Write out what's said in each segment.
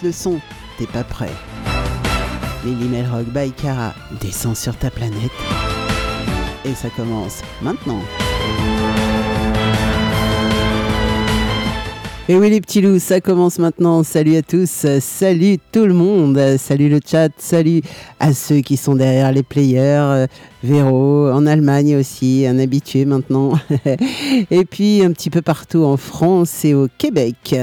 Le son, t'es pas prêt. Lily Rock by Cara descend sur ta planète. Et ça commence maintenant. Et oui les petits loups, ça commence maintenant. Salut à tous, salut tout le monde, salut le chat, salut à ceux qui sont derrière les players. Véro, en Allemagne aussi, un habitué maintenant. et puis un petit peu partout en France et au Québec.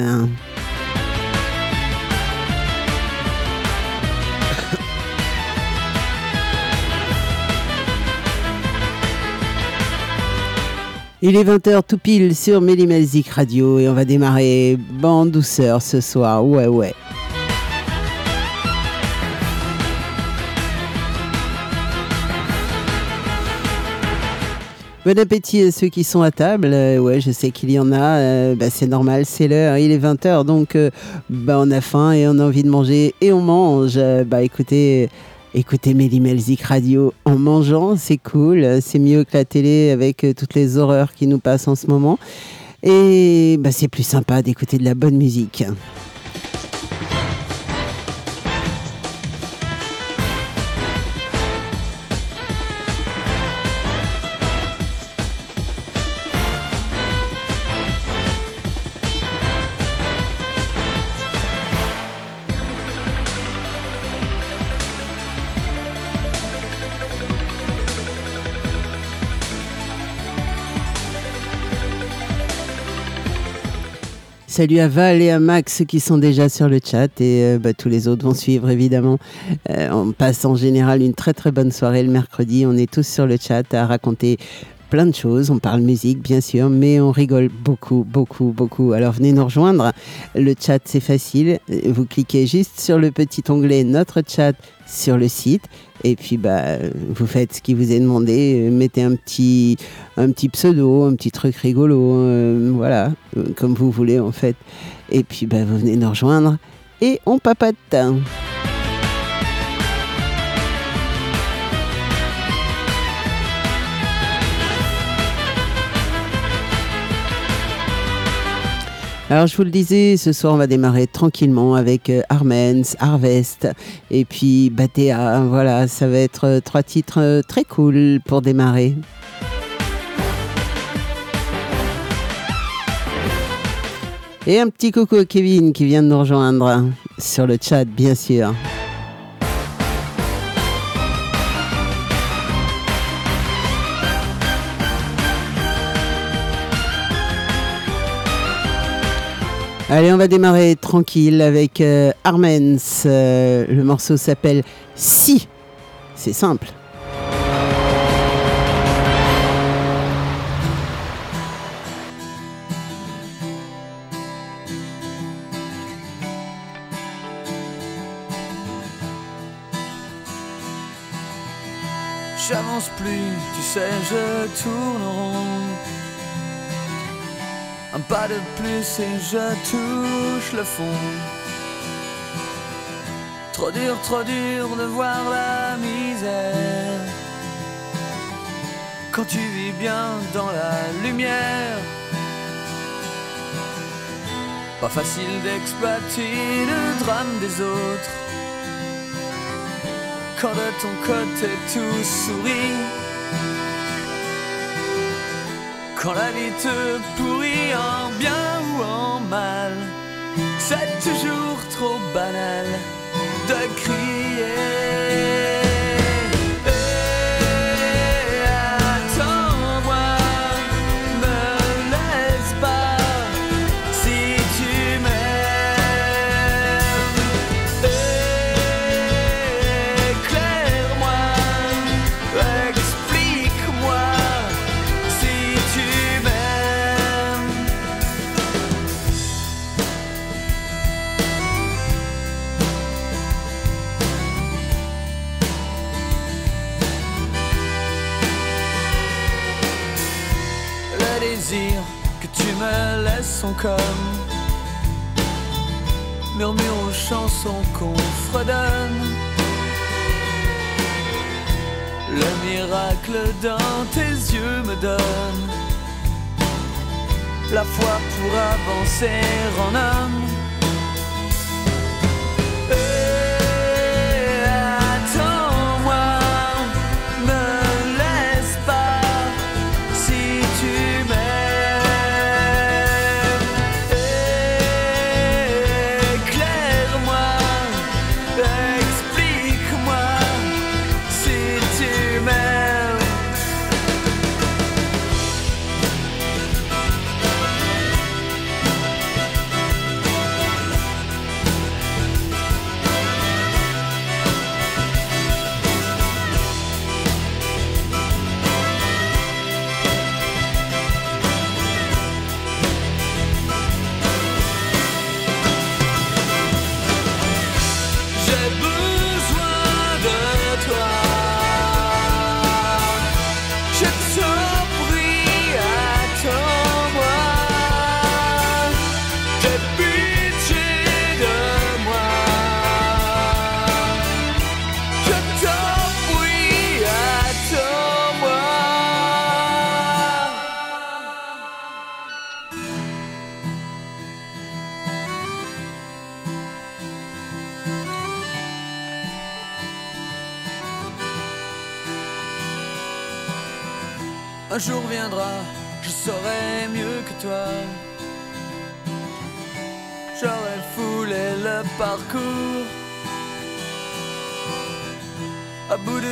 Il est 20h tout pile sur Mélimelzik Radio et on va démarrer en douceur ce soir. Ouais, ouais. Bon appétit à ceux qui sont à table. Euh, ouais, je sais qu'il y en a. Euh, bah, c'est normal, c'est l'heure. Il est 20h, donc euh, bah, on a faim et on a envie de manger et on mange. bah écoutez, Écoutez Mélimelzik Radio en mangeant, c'est cool, c'est mieux que la télé avec euh, toutes les horreurs qui nous passent en ce moment. Et bah, c'est plus sympa d'écouter de la bonne musique. Salut à Val et à Max qui sont déjà sur le chat et euh, bah, tous les autres vont suivre évidemment. Euh, on passe en général une très très bonne soirée le mercredi. On est tous sur le chat à raconter plein de choses. On parle musique, bien sûr, mais on rigole beaucoup, beaucoup, beaucoup. Alors venez nous rejoindre. Le chat, c'est facile. Vous cliquez juste sur le petit onglet Notre chat sur le site. Et puis, bah, vous faites ce qui vous est demandé. Mettez un petit, un petit pseudo, un petit truc rigolo. Euh, voilà, comme vous voulez, en fait. Et puis, bah, vous venez nous rejoindre. Et on papote. Alors je vous le disais, ce soir on va démarrer tranquillement avec euh, Armens, Harvest et puis Batea. Voilà, ça va être euh, trois titres euh, très cool pour démarrer. Et un petit coucou à Kevin qui vient de nous rejoindre sur le chat bien sûr. Allez, on va démarrer tranquille avec euh, Armens. Euh, le morceau s'appelle Si. C'est simple. J'avance plus, tu sais, je tourne. Un pas de plus et je touche le fond. Trop dur, trop dur de voir la misère. Quand tu vis bien dans la lumière. Pas facile d'exploiter le drame des autres. Quand de ton côté tout sourit. Quand la vie te pourrit en bien ou en mal, c'est toujours trop banal de crier. Comme murmure aux chansons qu'on fredonne. Le miracle dans tes yeux me donne la foi pour avancer en homme.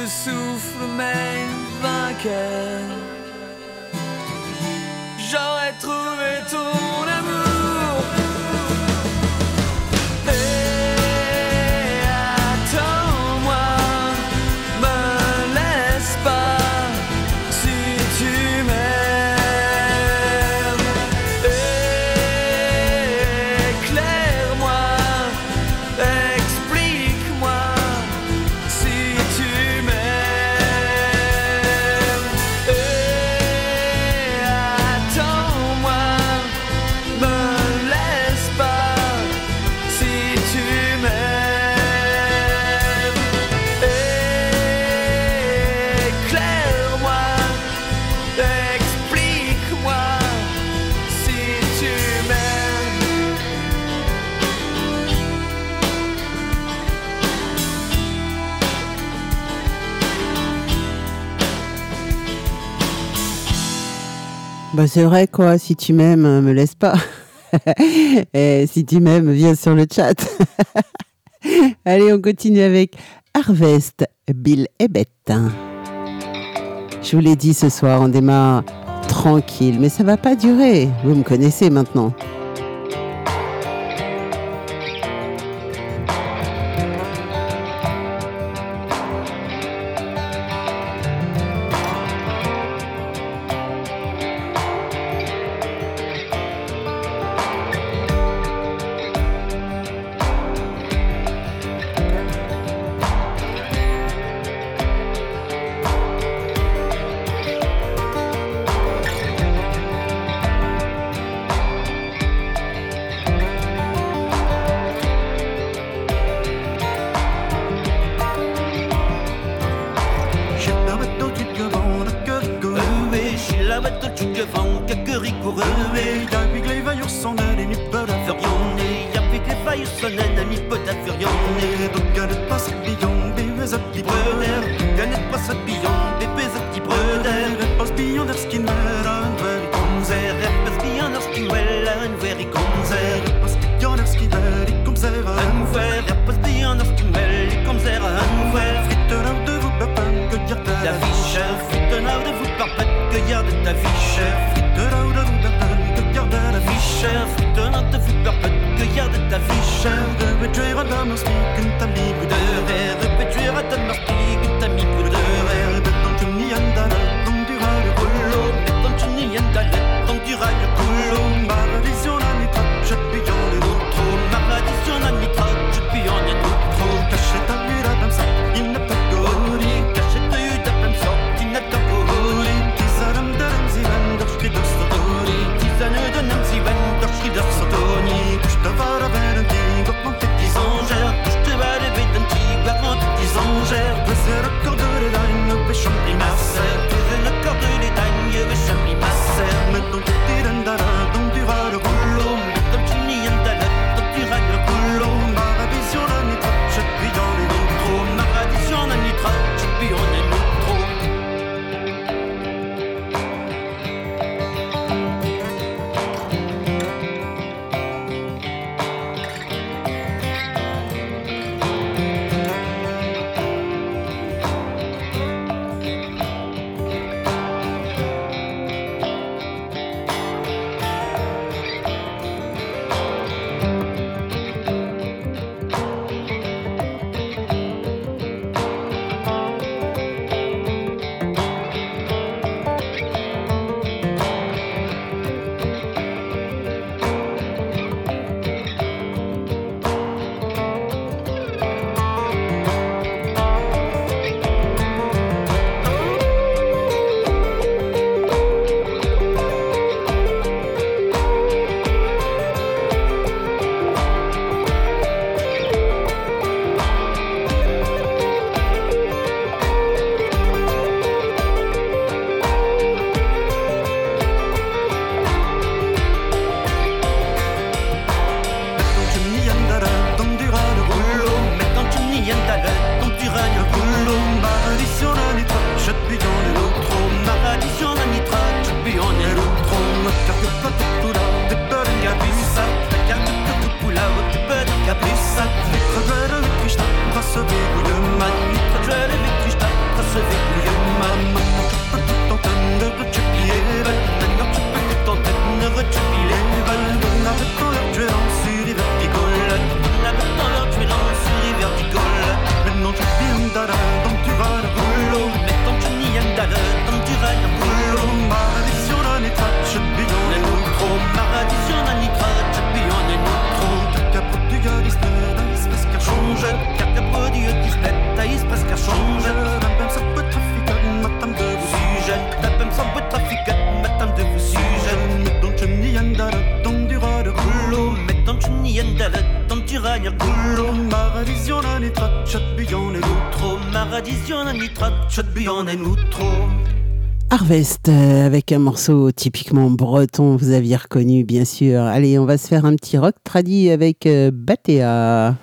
le souffle même vainqueur. J'aurais trouvé ton Bah c'est vrai quoi, si tu m'aimes, me laisse pas. Et si tu m'aimes, viens sur le chat. Allez, on continue avec Harvest, Bill et Bette. Je vous l'ai dit ce soir, on démarre tranquille, mais ça va pas durer. Vous me connaissez maintenant. Euh, avec un morceau typiquement breton, vous aviez reconnu bien sûr. Allez, on va se faire un petit rock tradit avec euh, Batea.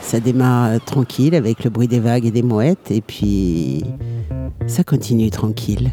Ça démarre euh, tranquille avec le bruit des vagues et des mouettes et puis ça continue tranquille.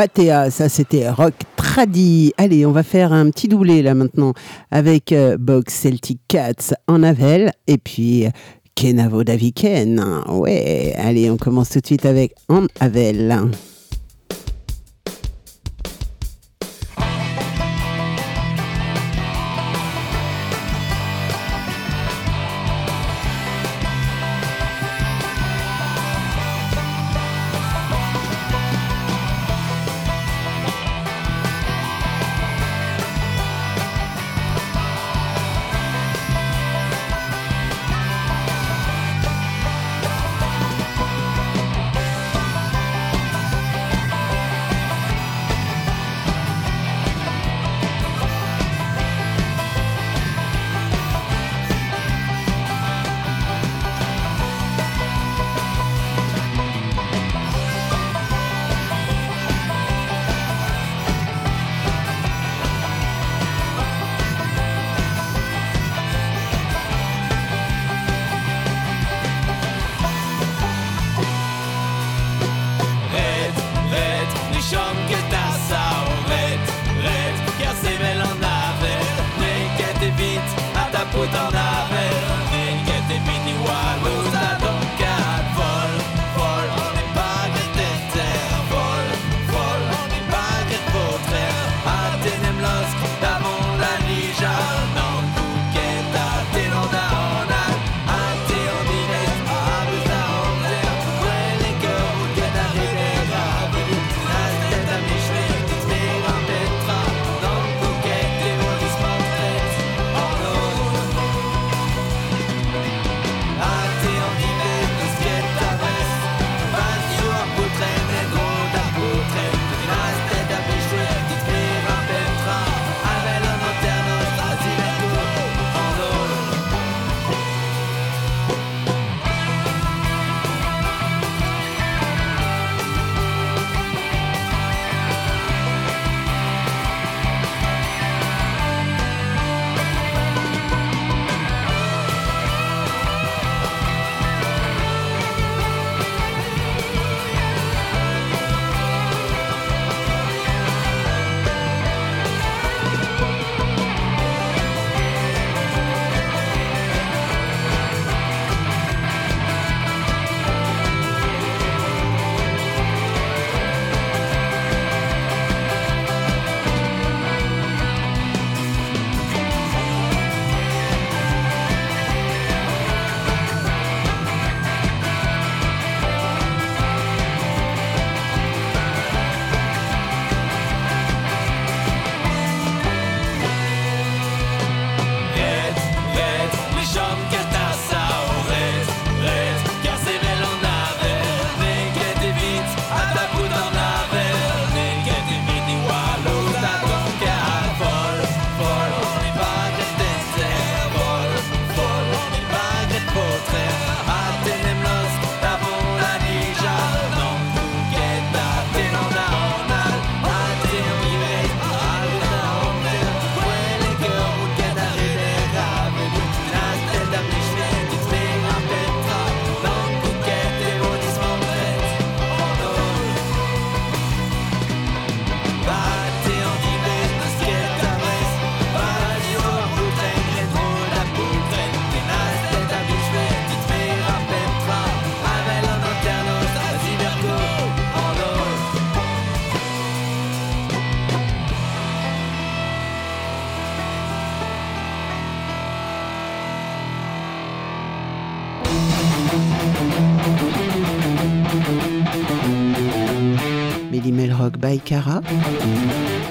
Batea, ça c'était rock tradi. Allez, on va faire un petit doublé là maintenant avec euh, Box Celtic Cats en Avel et puis Kenavo Daviken. Ouais, allez, on commence tout de suite avec En Avel.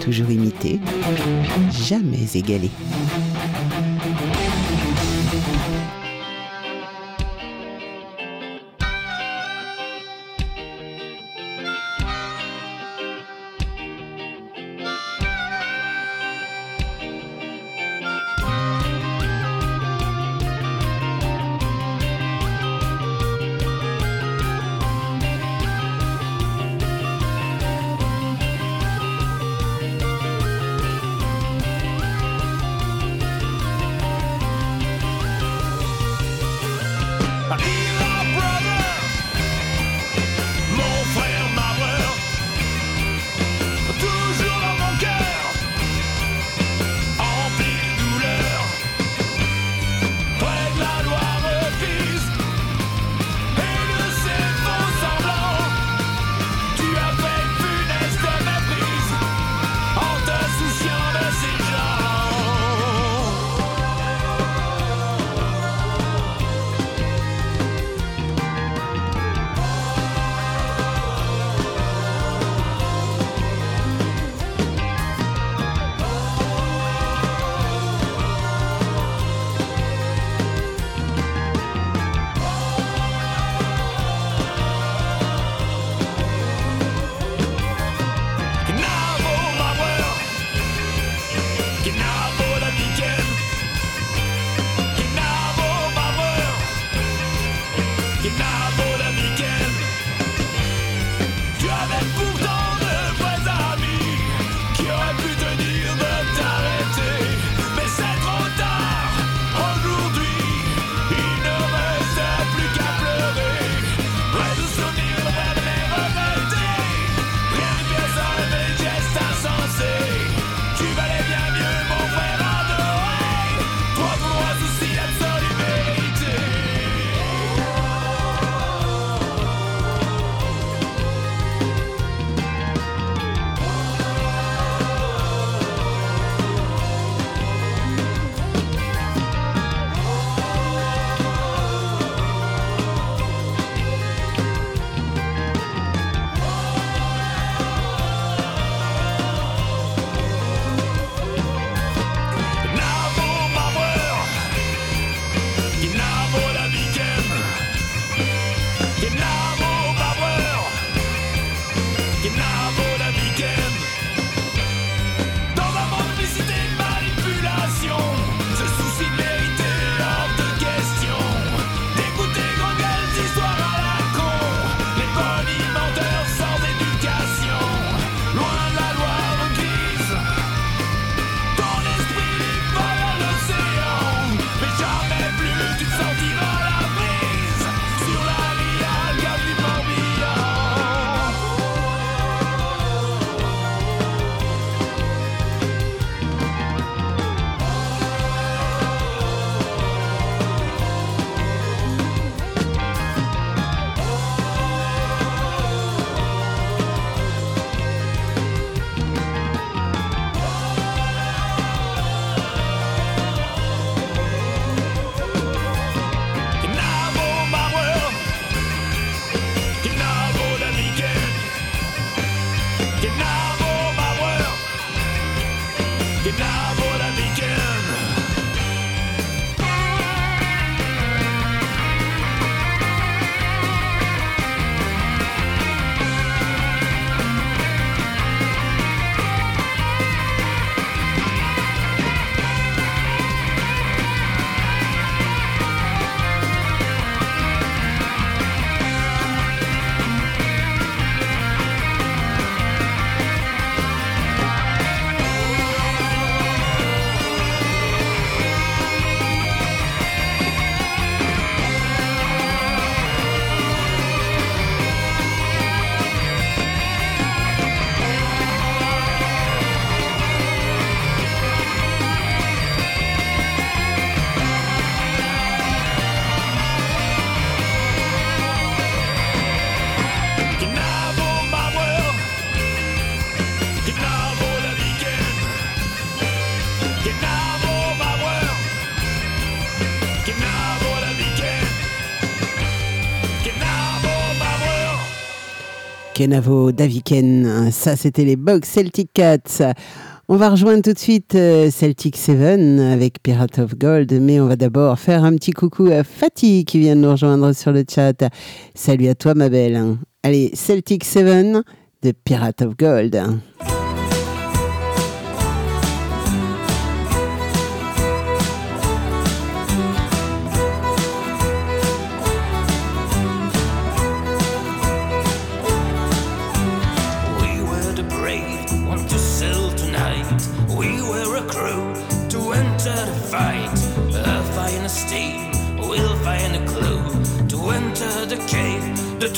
Toujours imité, jamais égalé. Kenavo, Daviken. Hein, ça, c'était les Bugs Celtic Cats. On va rejoindre tout de suite euh, Celtic Seven avec Pirate of Gold, mais on va d'abord faire un petit coucou à Fatih qui vient de nous rejoindre sur le chat. Salut à toi, ma belle. Allez, Celtic Seven de Pirate of Gold.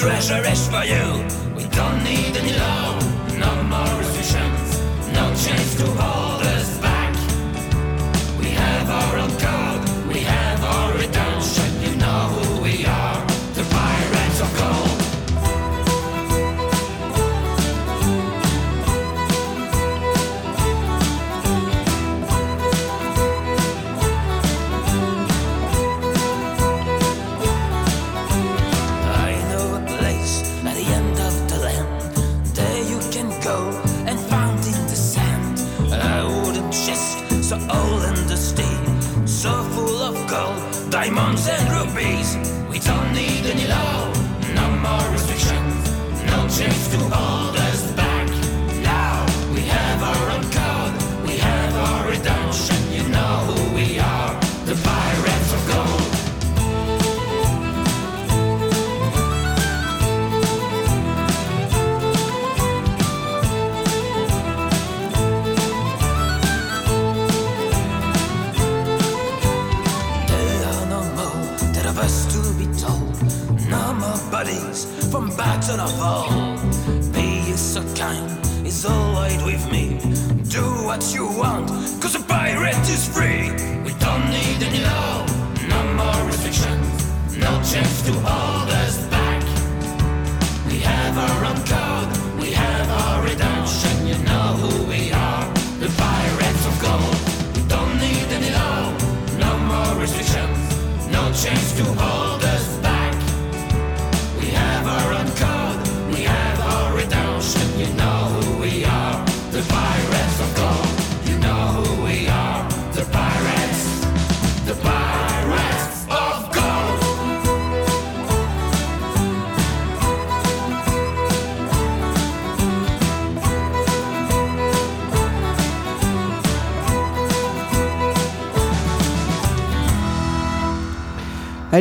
treasure is for you. We don't need any love.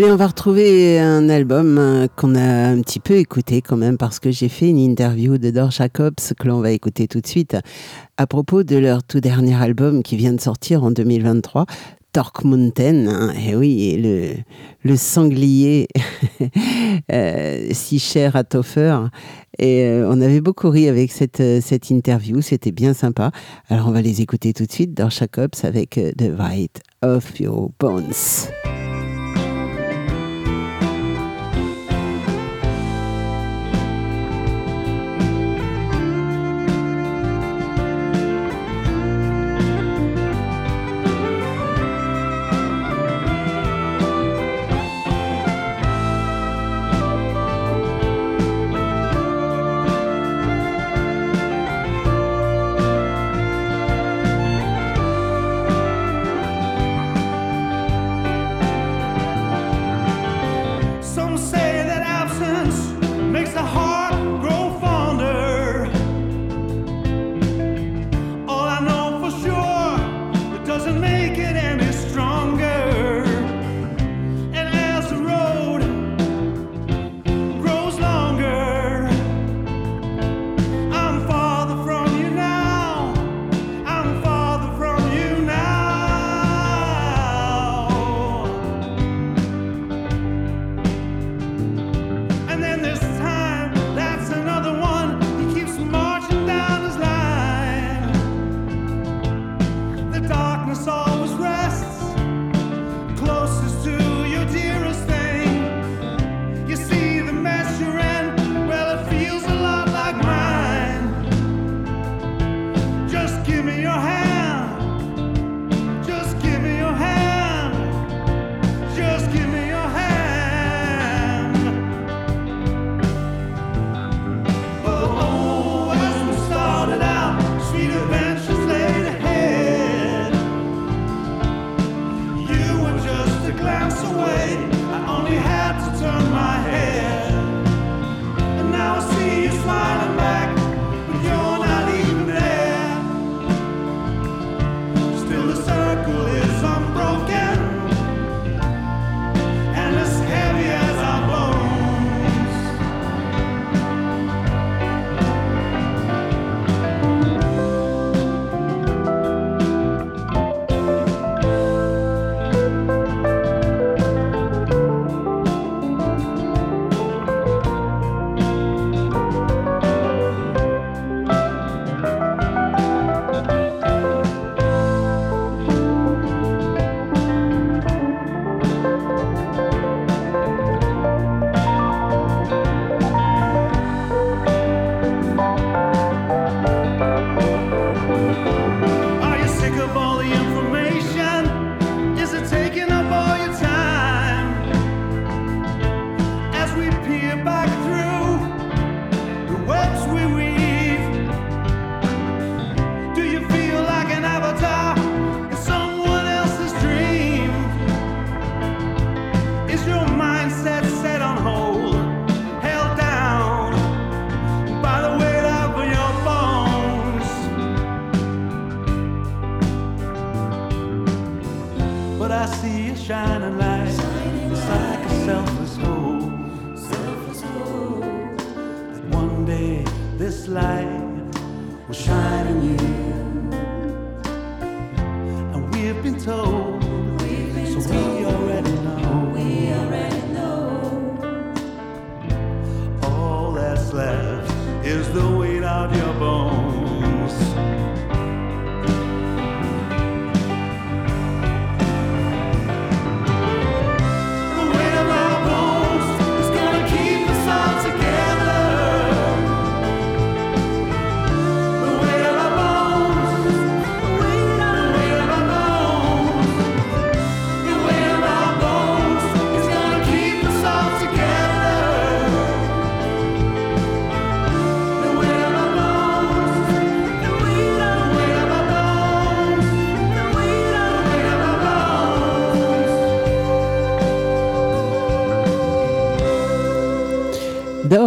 On va retrouver un album euh, qu'on a un petit peu écouté quand même parce que j'ai fait une interview de Dor Jacobs que l'on va écouter tout de suite à propos de leur tout dernier album qui vient de sortir en 2023. Torque Mountain, hein, et oui, le, le sanglier euh, si cher à Toffer. Et euh, on avait beaucoup ri avec cette, cette interview, c'était bien sympa. Alors on va les écouter tout de suite, Dor Jacobs avec The White of Your Bones.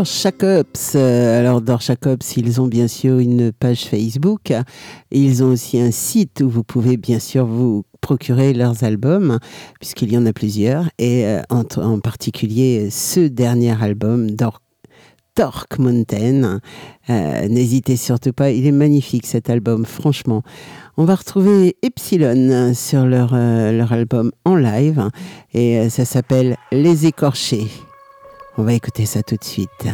Dor Jacobs. Euh, alors, Dor Jacobs, ils ont bien sûr une page Facebook. Ils ont aussi un site où vous pouvez bien sûr vous procurer leurs albums, puisqu'il y en a plusieurs, et euh, en, particulier ce dernier album d'Or Torque Mountain. Euh, N'hésitez surtout pas, il est magnifique cet album, franchement. On va retrouver Epsilon sur leur, leur album en live et ça s'appelle Les Écorchés. On va écouter ça tout de suite.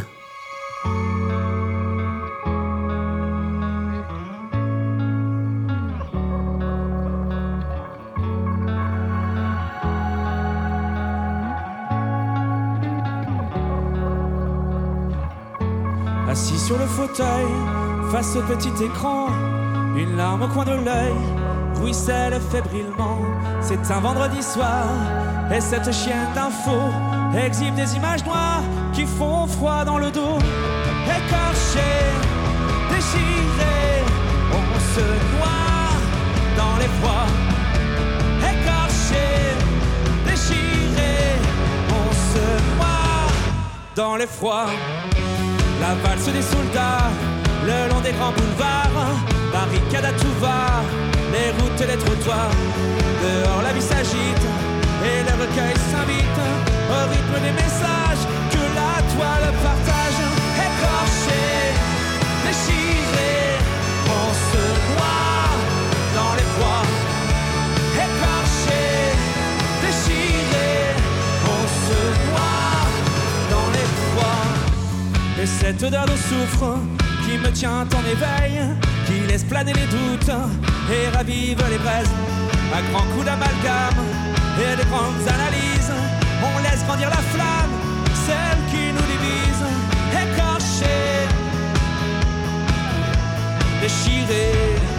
Assis sur le fauteuil, face au petit écran, une larme au coin de l'œil ruisselle fébrilement. C'est un vendredi soir, et cette chienne d'info exhibe des images noires qui font froid dans le dos. Écorché, déchiré, on se noie dans les froids. Écorché, déchiré, on se noie dans les froids. La valse des soldats, le long des grands boulevards, barricade à tout va, les routes et les trottoirs. Cette odeur de soufre qui me tient en éveil, qui laisse planer les doutes et ravive les braises. À grands coups d'amalgame et de grandes analyses, on laisse grandir la flamme, celle qui nous divise. Écorché, déchiré.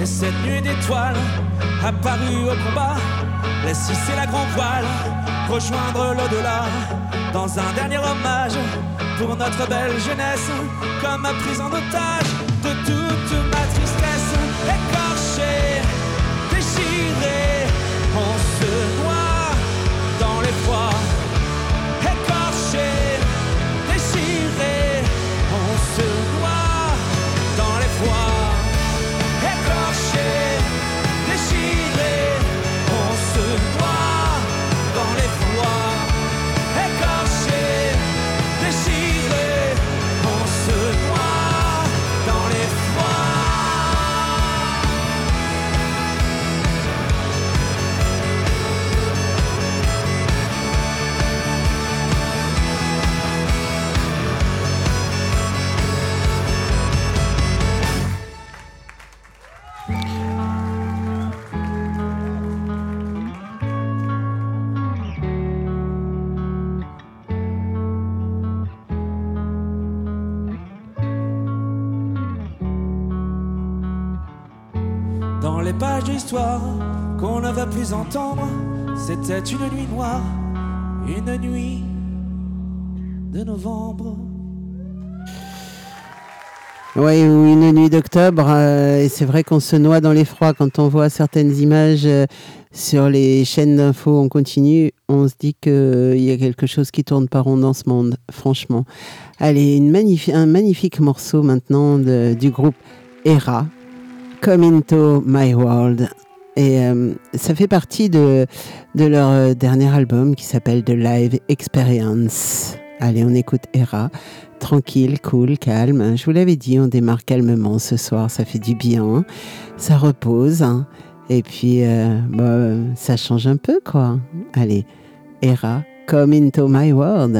Et cette nuit d'étoiles apparue au combat, laisse hisser la grand voile, rejoindre l'au-delà, dans un dernier hommage pour notre belle jeunesse, comme prise en otage de toute ma tristesse. Plus entendre, c'était une nuit noire, une nuit de novembre. Oui, ou une nuit d'octobre, euh, et c'est vrai qu'on se noie dans les froids quand on voit certaines images euh, sur les chaînes d'infos en continu. On se dit qu'il y a quelque chose qui tourne pas rond dans ce monde, franchement. Allez, un magnifique morceau maintenant du groupe Era, Come Into My World. Et euh, ça fait partie de, de leur euh, dernier album qui s'appelle The Live Experience. Allez, on écoute Era. Tranquille, cool, calme. Je vous l'avais dit, on démarre calmement ce soir. Ça fait du bien. Ça repose. hein. Et puis, euh, bah, ça change un peu, quoi. Allez, Era, Come Into My World.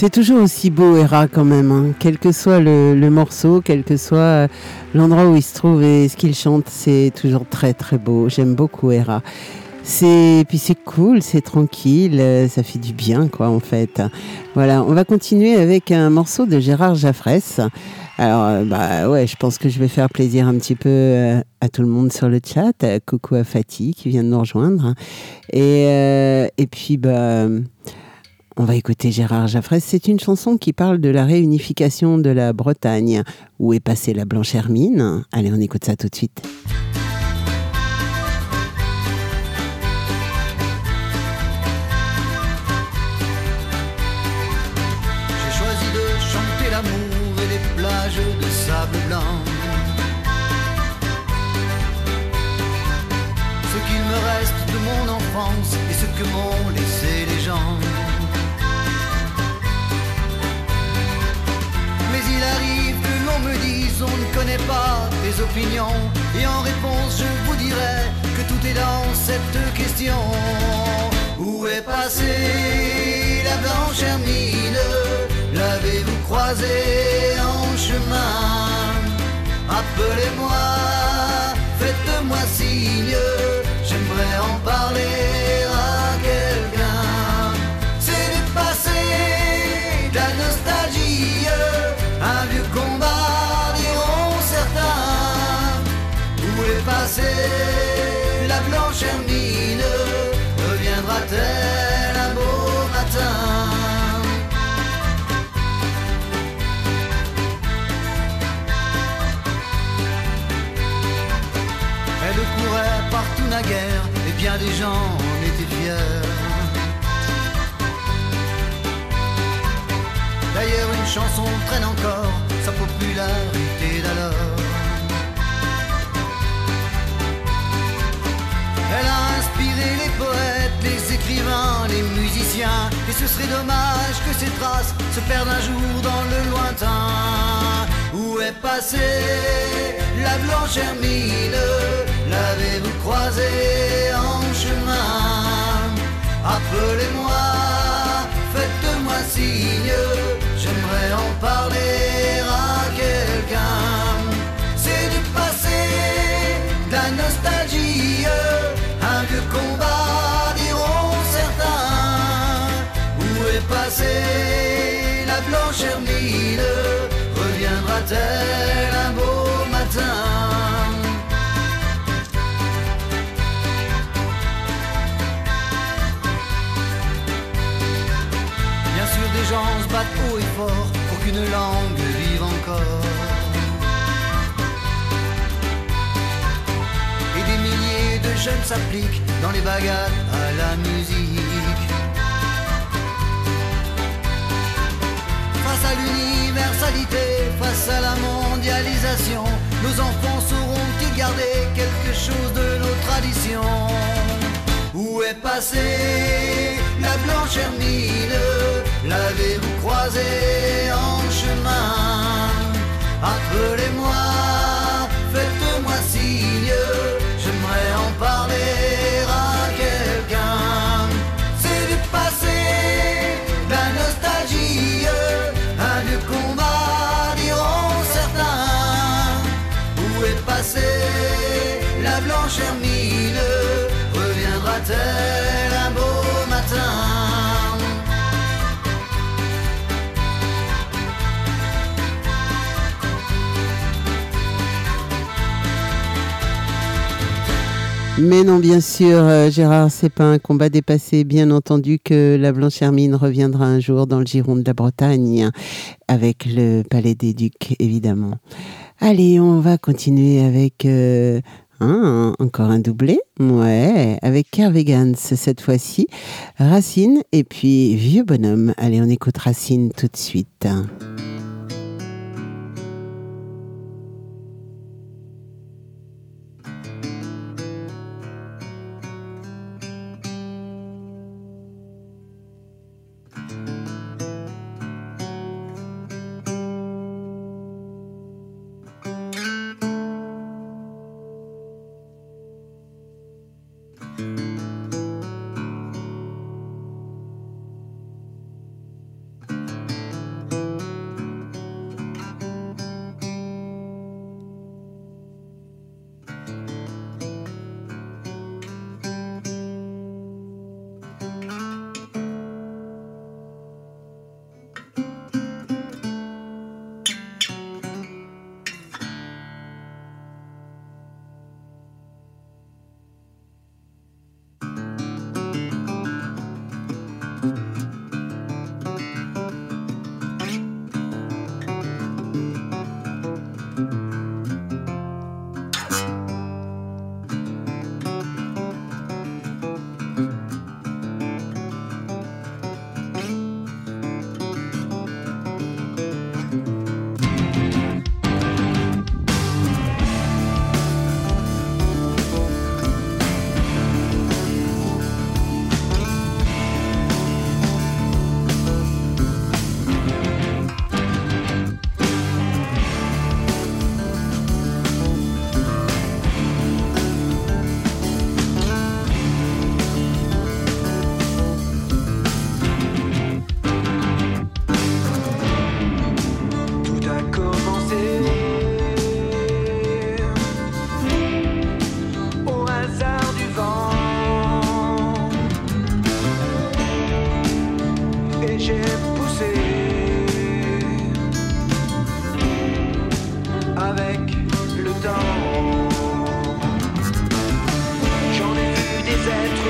C'est toujours aussi beau, Hera, quand même. hein. Quel que soit le, le morceau, quel que soit euh, l'endroit où il se trouve et ce qu'il chante, c'est toujours très très beau. J'aime beaucoup Hera. C'est puis c'est cool, c'est tranquille, euh, ça fait du bien quoi en fait. Voilà, on va continuer avec un morceau de Gérard Jaffresse. Alors euh, bah ouais, je pense que je vais faire plaisir un petit peu à tout le monde sur le chat. Coucou à Fatih qui vient de nous rejoindre. Et euh, et puis bah on va écouter Gérard Jaffresse. C'est une chanson qui parle de la réunification de la Bretagne. Où est passée la Blanche Hermine? Allez, on écoute ça tout de suite. Opinions. Et en réponse je vous dirai que tout est dans cette question. Où est passée la blanche hermine? L'avez-vous croisée en chemin? Appelez-moi, faites-moi signe. J'aimerais en parler chanson traîne encore sa popularité d'alors. Elle a inspiré les poètes, les écrivains, les musiciens. Et ce serait dommage que ces traces se perdent un jour dans le lointain. Où est passée la blanche hermine? L'avez-vous croisée en chemin? Appelez-moi, faites-moi signe parler à quelqu'un. C'est du passé, de la nostalgie Un vieux combat, diront certains. Où est passée la blanche hermine? Reviendra-t-elle s'appliquent dans les bagarres à la musique. Face à l'universalité, face à la mondialisation, nos enfants sauront-ils garder quelque chose de nos traditions. Où est passée la blanche hermine? L'avez-vous croisée en chemin? Appelez-moi, faites-moi signe Mais non, bien sûr, euh, Gérard, c'est pas un combat dépassé. Bien entendu que la Blanche Hermine reviendra un jour dans le giron de la Bretagne, avec le Palais des Ducs, évidemment. Allez, on va continuer avec euh, hein, encore un doublé. Ouais, avec Kervegans cette fois-ci. Racine et puis Vieux Bonhomme. Allez, on écoute Racine tout de suite.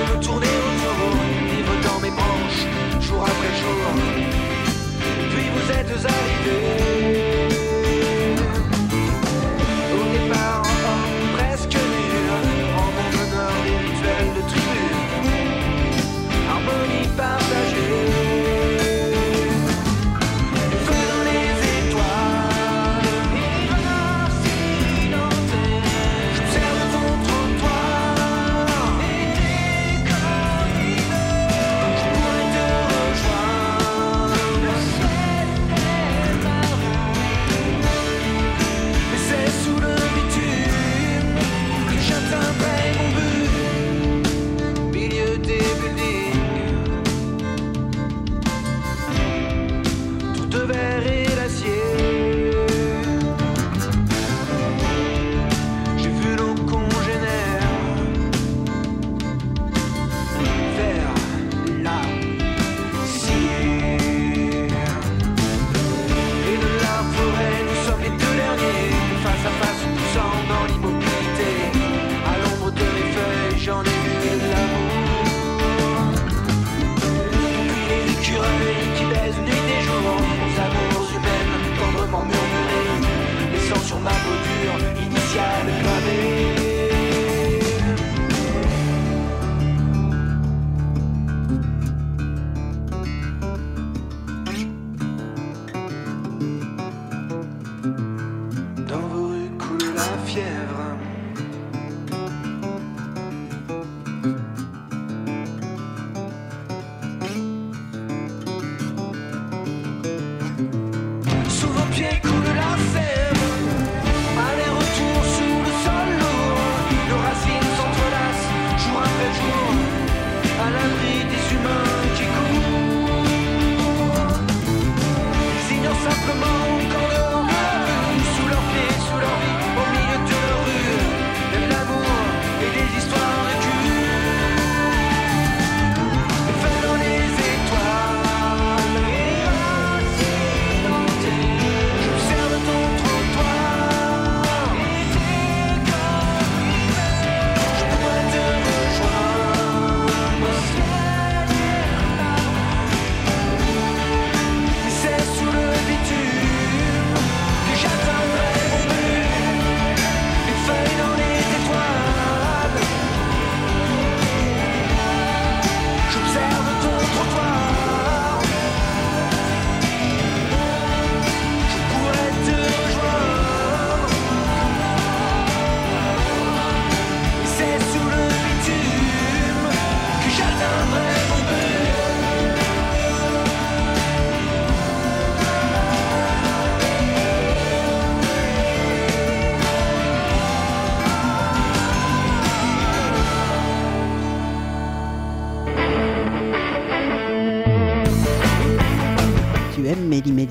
me tourner autour, vivre dans mes branches, jour après jour. Puis vous êtes arrivés.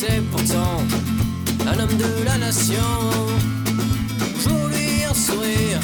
c'est pourtant un homme de la nation. Aujourd'hui un sourire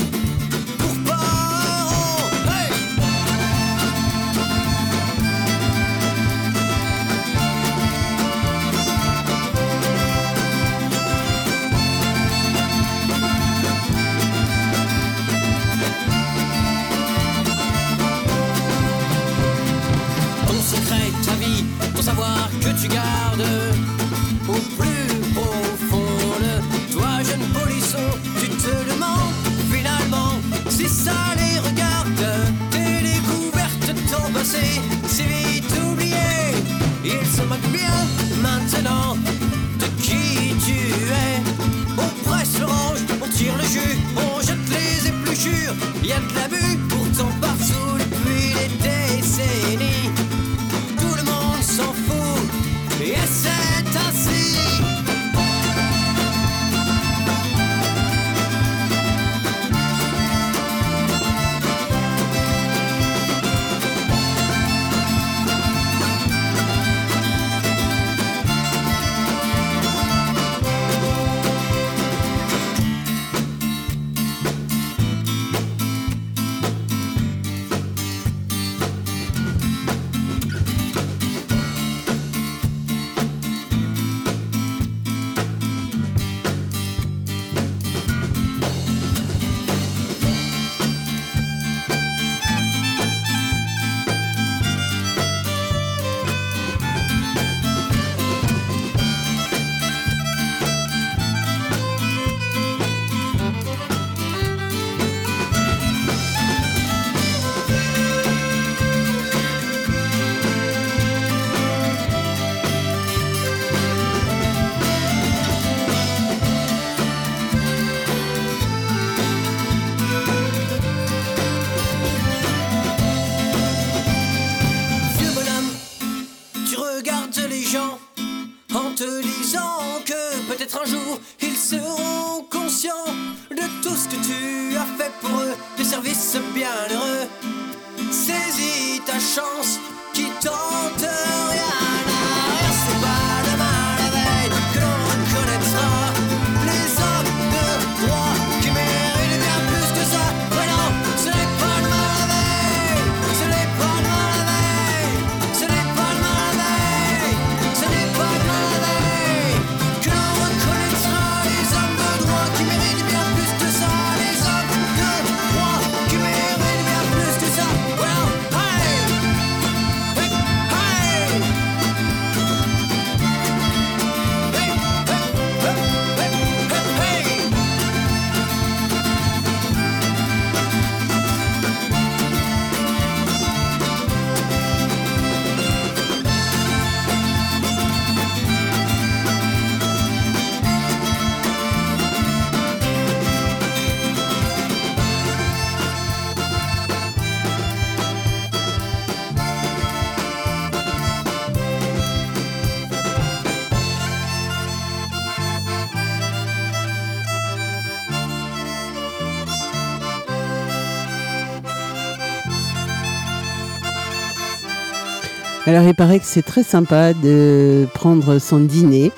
Alors il paraît que c'est très sympa de prendre son dîner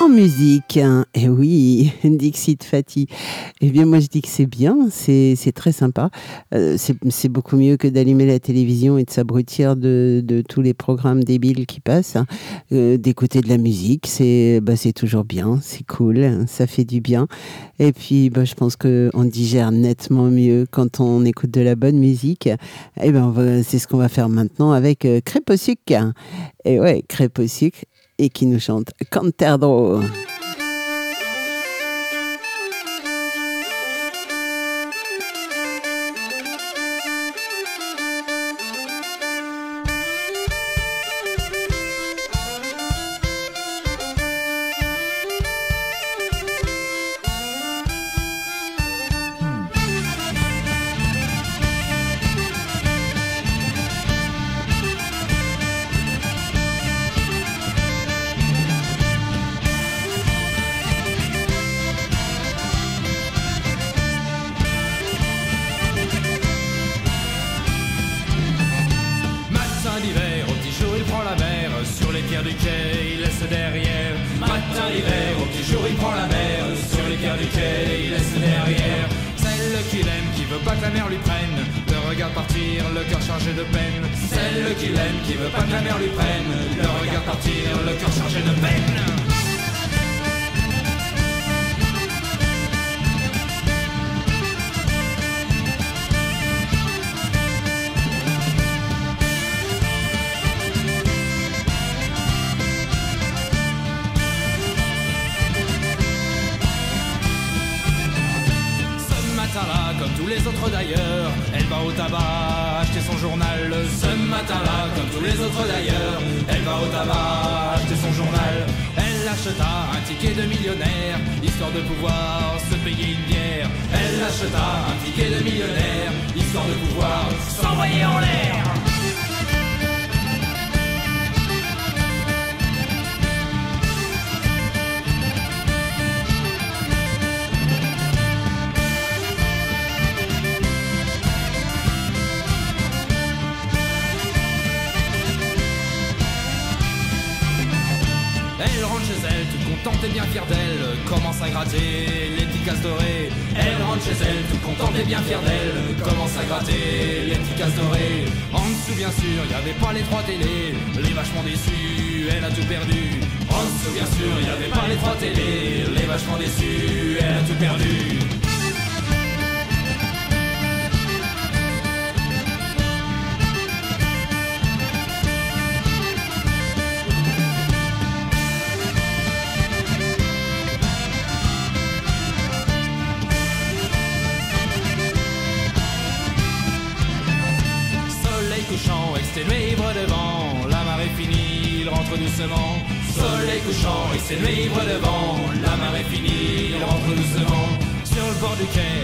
en musique. Et oui, Dixit Fatih. Eh bien, moi, je dis que c'est bien, c'est très sympa. Euh, c'est beaucoup mieux que d'allumer la télévision et de s'abrutir de, de, tous les programmes débiles qui passent. Hein. Euh, d'écouter de la musique, c'est bah, toujours bien, c'est cool, hein, ça fait du bien. Et puis, bah, je pense qu'on digère nettement mieux quand on écoute de la bonne musique. Eh et bien, c'est ce qu'on va faire maintenant avec euh, Crêpe au sucre. Et ouais, crêpe au sucre et qui nous chante Canterdor.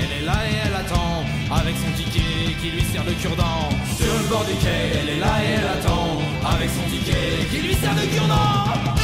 elle est là et elle attend, avec son ticket qui lui sert de cure-dent. Sur le bord du quai, elle est là et elle attend, avec son ticket qui lui sert de cure-dent.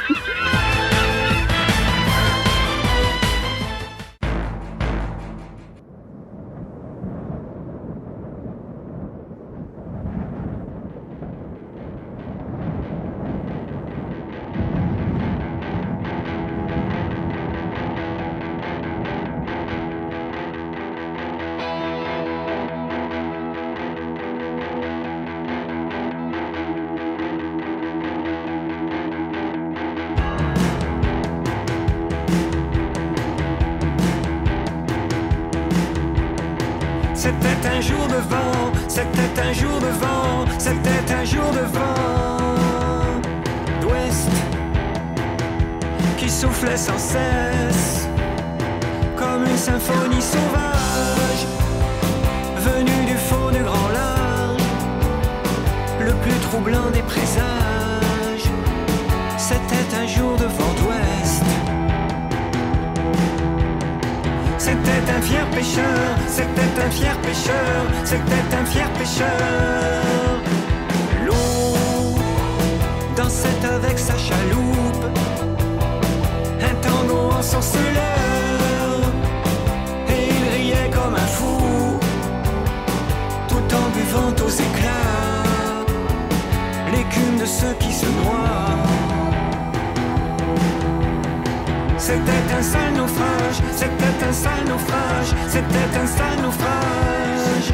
C'était un sale naufrage, c'était un sale naufrage, c'était un sale naufrage.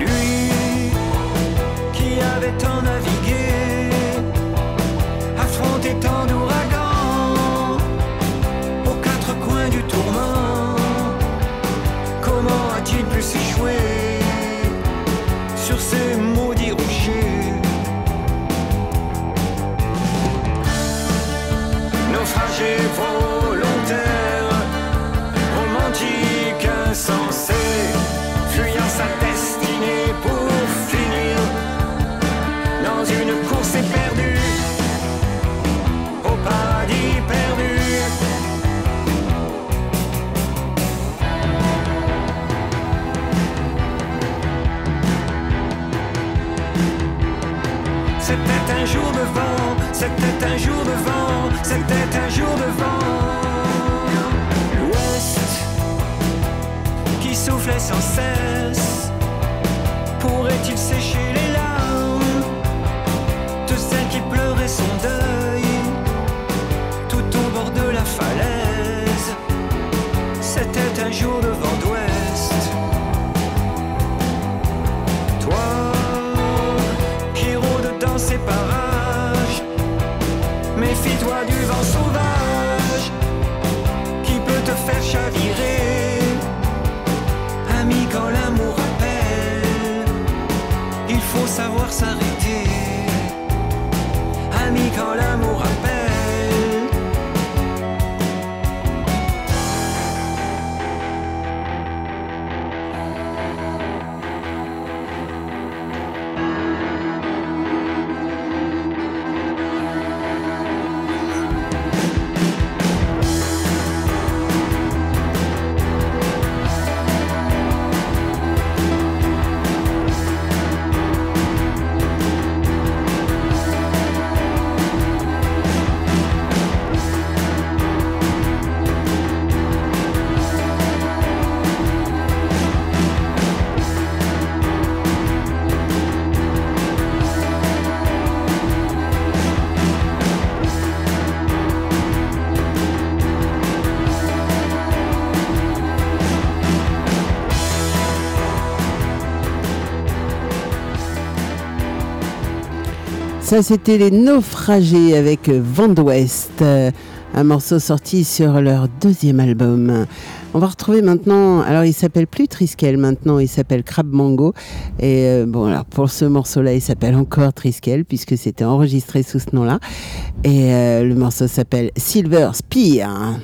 Lui qui avait tant navigué, c'était un jour de vent, c'était un jour de vent. L'ouest qui soufflait sans cesse, pourrait-il sécher les larmes? De celle qui pleurait son deuil tout au bord de la falaise? C'était un jour de s'arrêter. Ça, c'était les naufragés avec Vent d'Ouest, euh, un morceau sorti sur leur deuxième album. On va retrouver maintenant, alors il s'appelle plus Triskel maintenant, il s'appelle Crab Mango. Et euh, bon, alors pour ce morceau-là, il s'appelle encore Triskel puisque c'était enregistré sous ce nom-là. Et euh, le morceau s'appelle Silver Spear.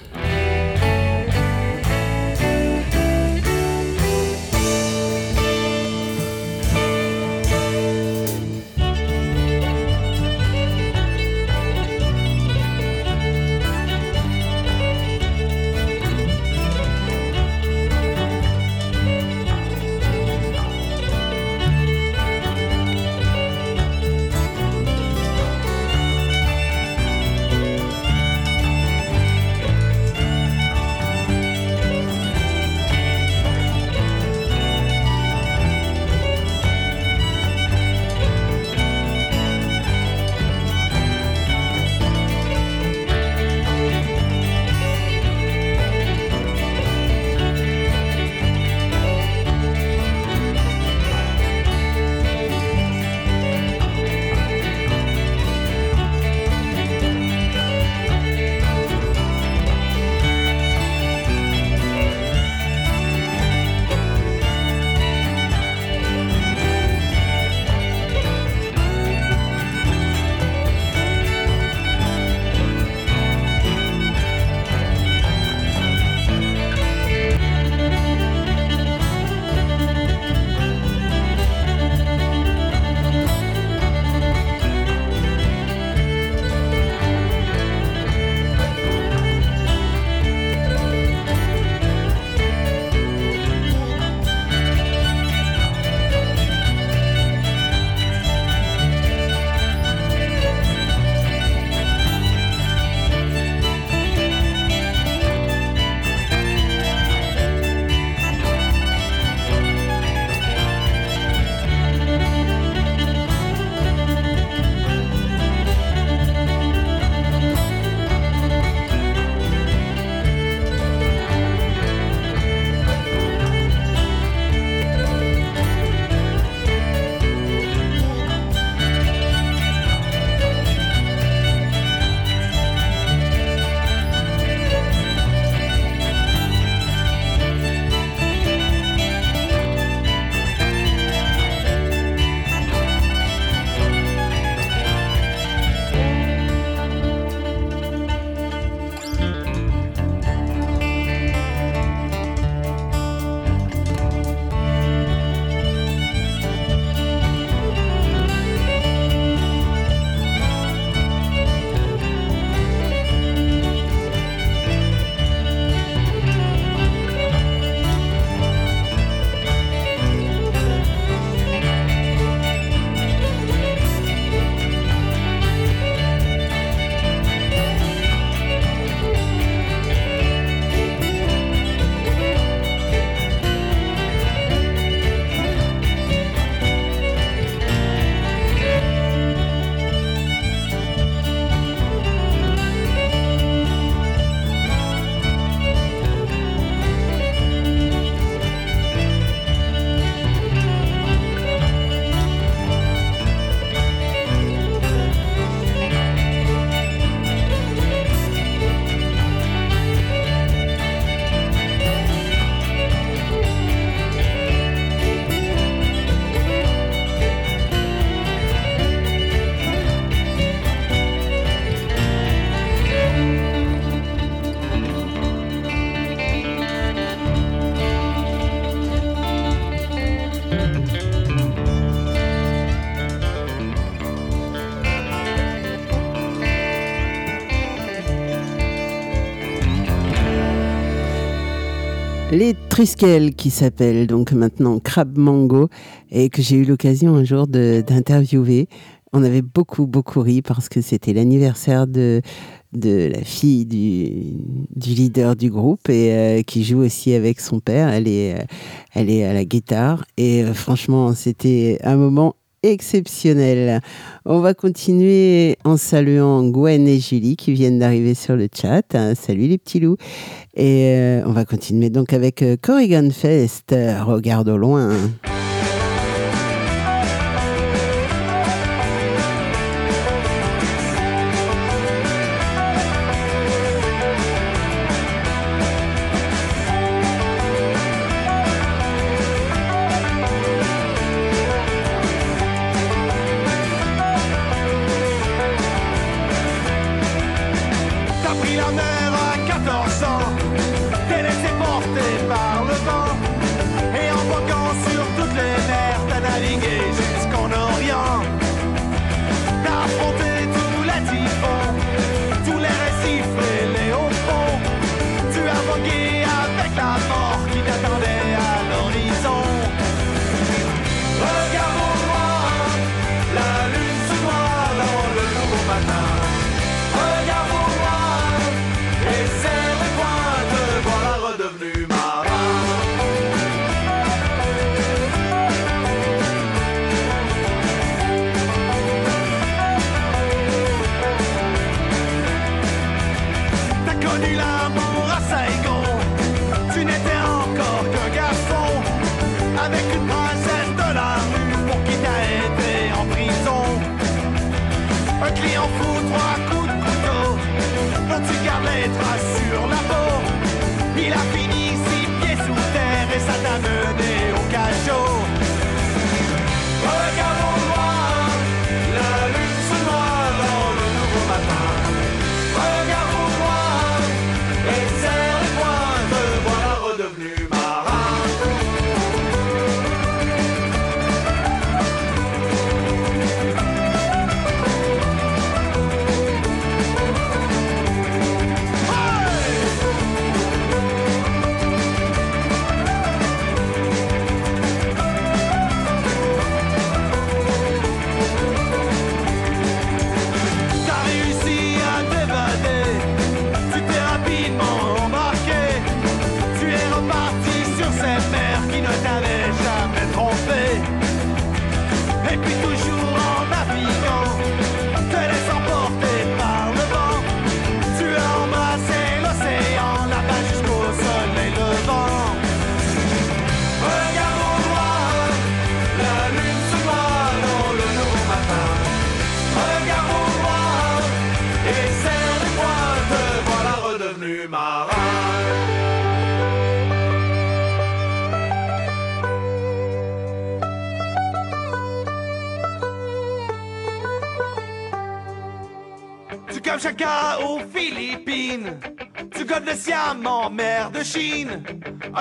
Les Triskel qui s'appellent donc maintenant Crab Mango et que j'ai eu l'occasion un jour d'interviewer. On avait beaucoup, beaucoup ri parce que c'était l'anniversaire de, de la fille du, du, leader du groupe et euh, qui joue aussi avec son père. Elle est, euh, elle est à la guitare et euh, franchement, c'était un moment exceptionnel. On va continuer en saluant Gwen et Julie qui viennent d'arriver sur le chat. salut les petits loups. Et euh, on va continuer donc avec euh, Corrigan Fest. Regarde au loin.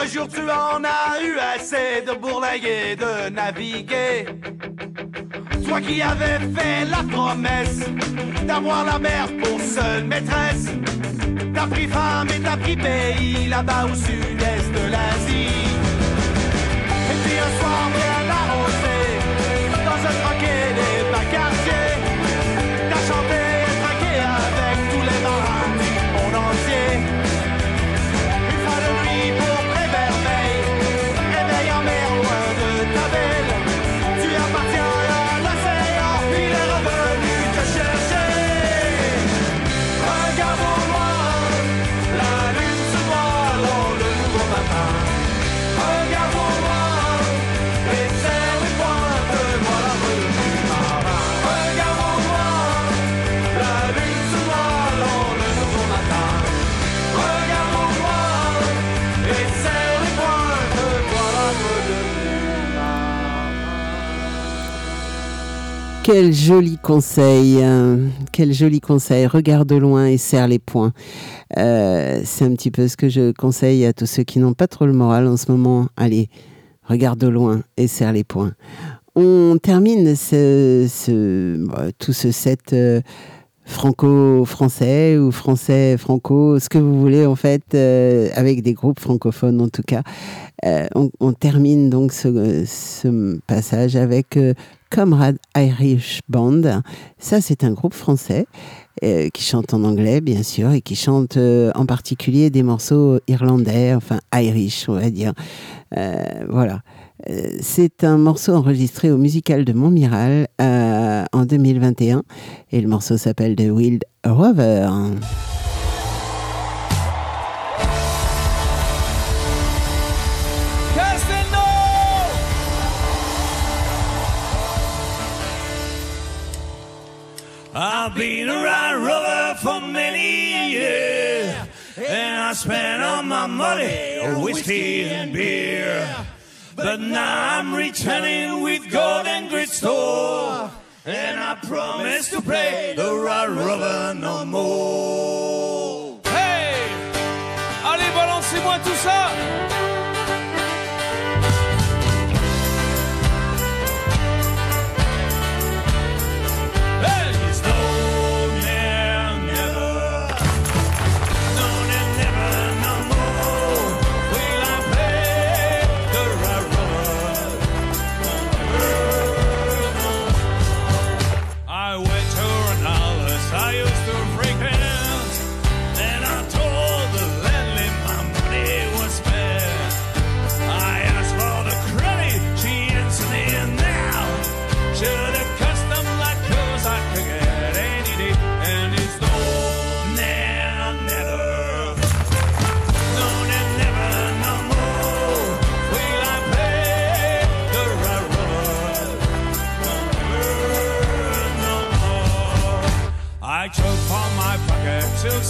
Un jour tu en as eu assez de bourlinguer, de naviguer. Toi qui avais fait la promesse d'avoir la mer pour seule maîtresse. T'as pris femme et t'as pris pays là-bas au sud-est de l'Asie. Quel joli conseil, hein. quel joli conseil. Regarde loin et serre les poings. Euh, c'est un petit peu ce que je conseille à tous ceux qui n'ont pas trop le moral en ce moment. Allez, regarde loin et serre les poings. On termine ce, ce, tout ce set euh, franco-français ou français-franco, ce que vous voulez en fait, euh, avec des groupes francophones en tout cas. On, termine donc ce, passage avec Comrade Irish Band. Ça, c'est un groupe français euh, qui chante en anglais, bien sûr, et qui chante euh, en particulier des morceaux irlandais, enfin Irish, on va dire. Euh, voilà. C'est un morceau enregistré au musical de Montmiral en 2021 et le morceau s'appelle The Wild Rover. I've been a ride rover for many years, and I spent all my money on whiskey and beer. But now I'm returning with gold and great store, and I promise to play the ride rover no more. Hey Allez, balancez-moi tout ça I took from my pocket two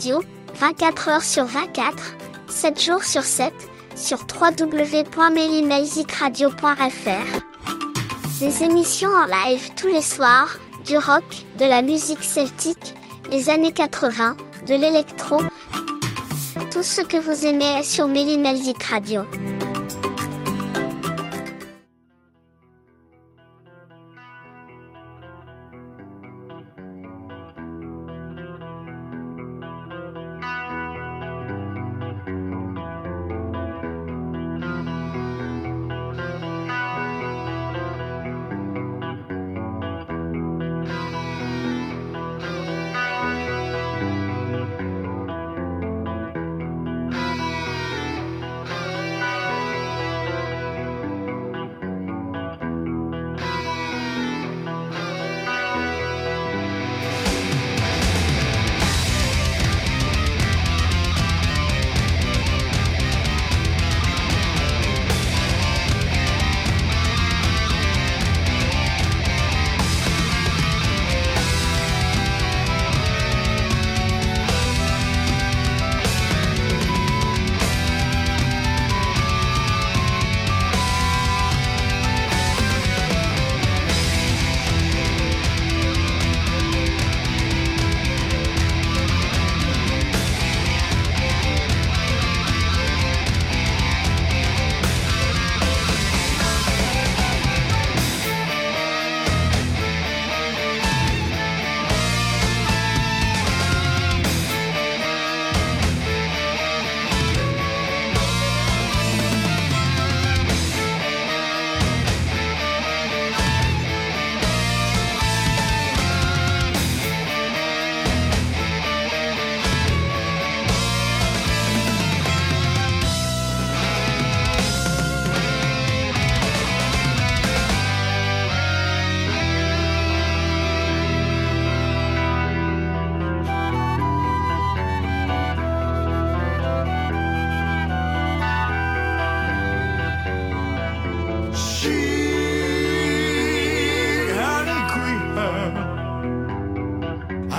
Radio, 24 heures sur 24, 7 jours sur 7, sur www.mélimelzikradio.fr. Des émissions en live tous les soirs, du rock, de la musique celtique, les années 80, de l'électro. Tout ce que vous aimez sur Mélimelzik Radio.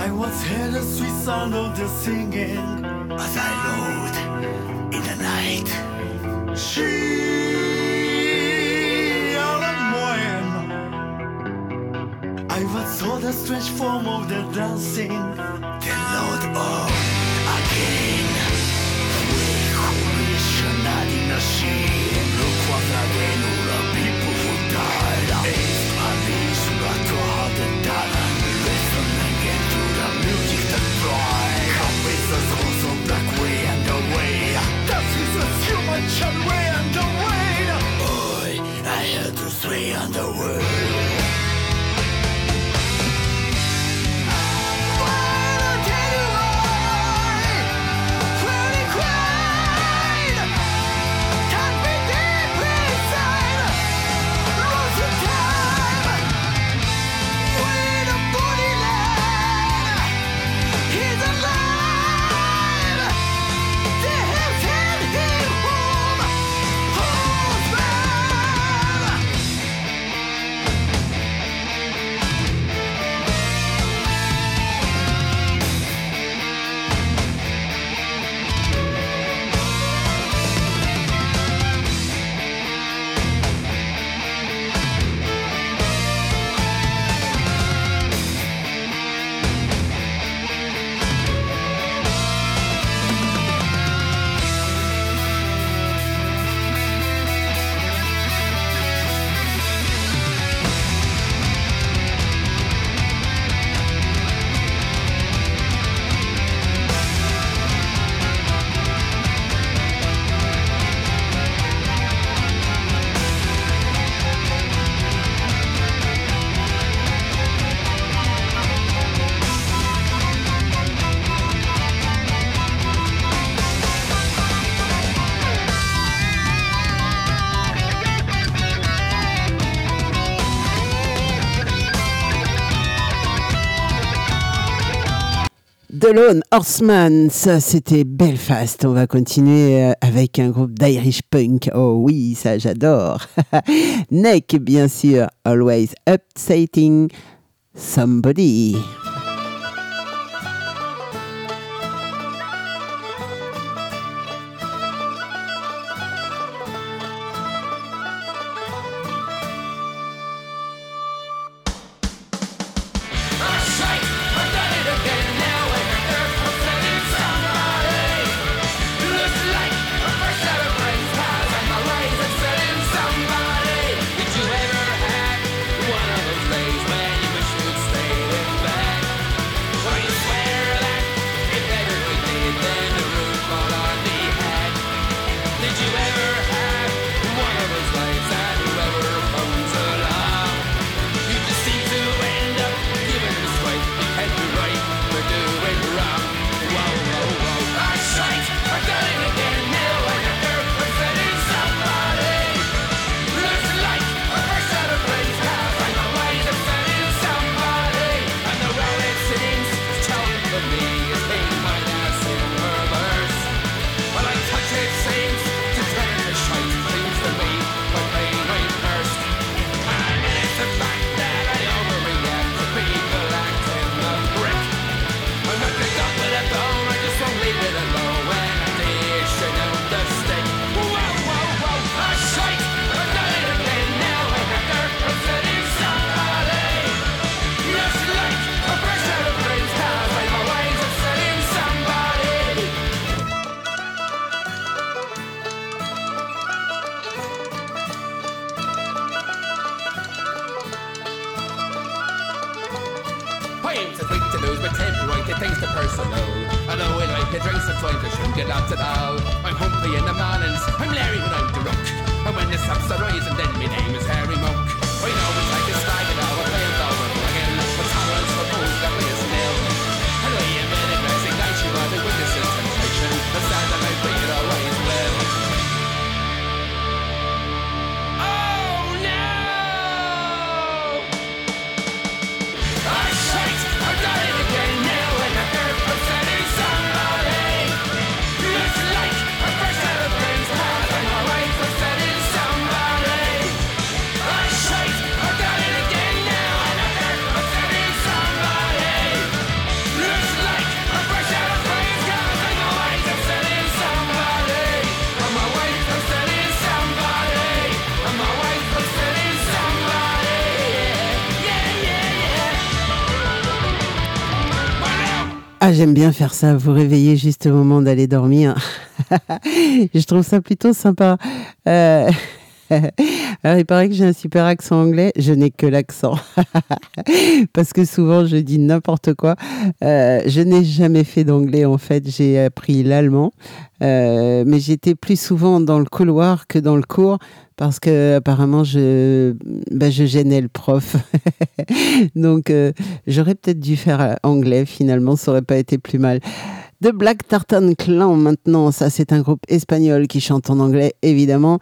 I once heard a sweet sound of the singing as I rode in the night. She, I once saw the strange form of the dancing, the Lord of Again. Boy, I had to stay on the. Horseman, ça c'était Belfast. On va continuer euh, avec un groupe d'Irish punk. Oh oui, ça j'adore. Neck, bien sûr, always upsetting somebody. J'aime bien faire ça, vous réveiller juste au moment d'aller dormir. je trouve ça plutôt sympa. Euh, Alors, il paraît que j'ai un super accent anglais. Je n'ai que l'accent. Parce que souvent, je dis n'importe quoi. Euh, je n'ai jamais fait d'anglais, en fait. J'ai appris l'allemand. Euh, mais j'étais plus souvent dans le couloir que dans le cours parce que apparemment je, ben, je gênais le prof. Donc euh, j'aurais peut-être dû faire anglais finalement, ça aurait pas été plus mal. The Black Tartan Clan maintenant, ça c'est un groupe espagnol qui chante en anglais évidemment.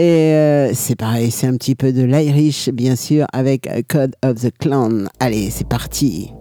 Et euh, c'est pareil, c'est un petit peu de l'Irish bien sûr avec Code of the Clan. Allez, c'est parti.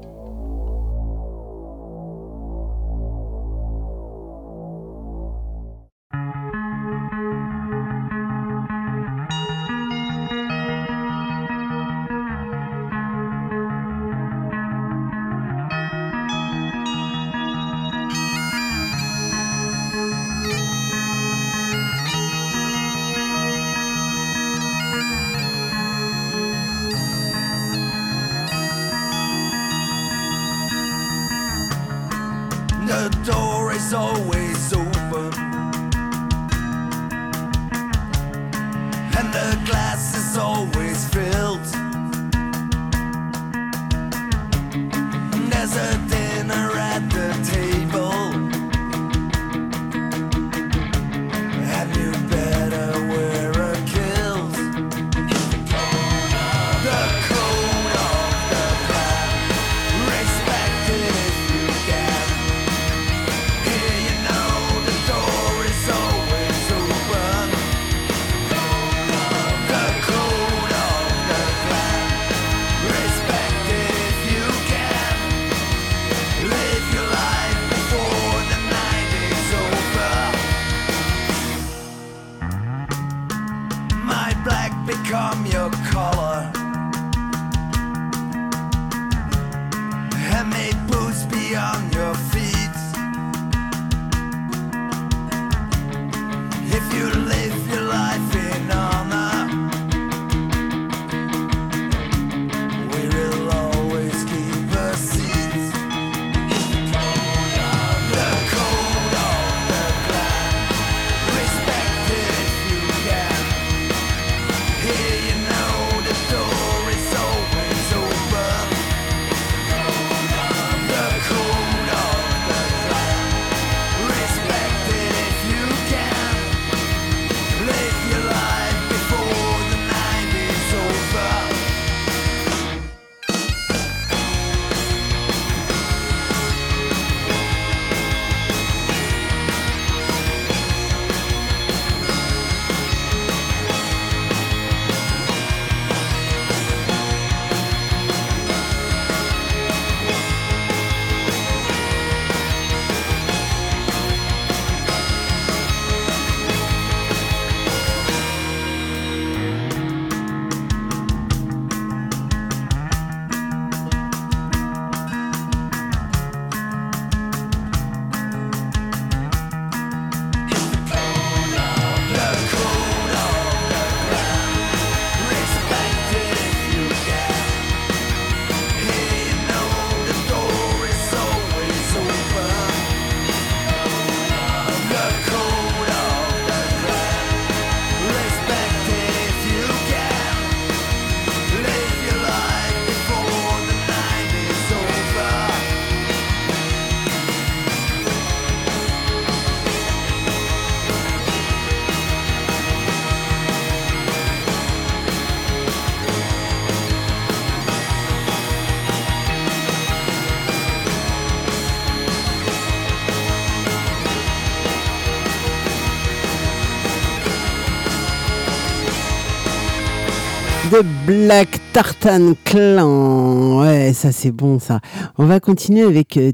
Black Tartan Clan. Ouais, ça c'est bon ça. On va continuer avec euh.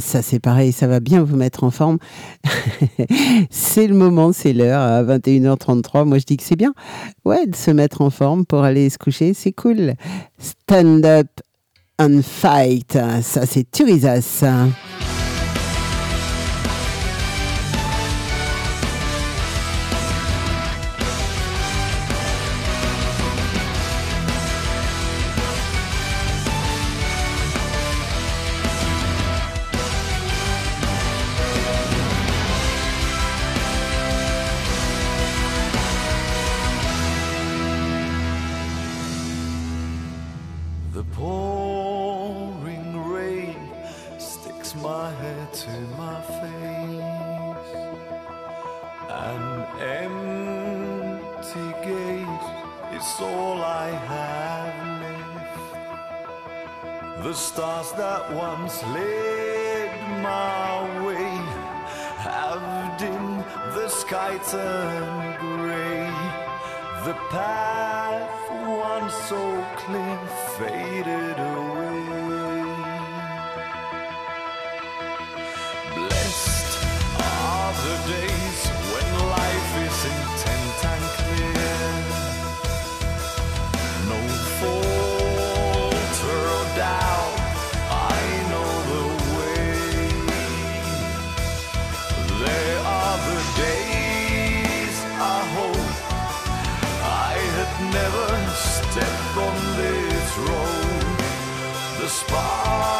Ça c'est pareil, ça va bien vous mettre en forme. c'est le moment, c'est l'heure à 21h33. Moi je dis que c'est bien. Ouais, de se mettre en forme pour aller se coucher, c'est cool. Stand up and fight. Ça c'est Turisas. espa.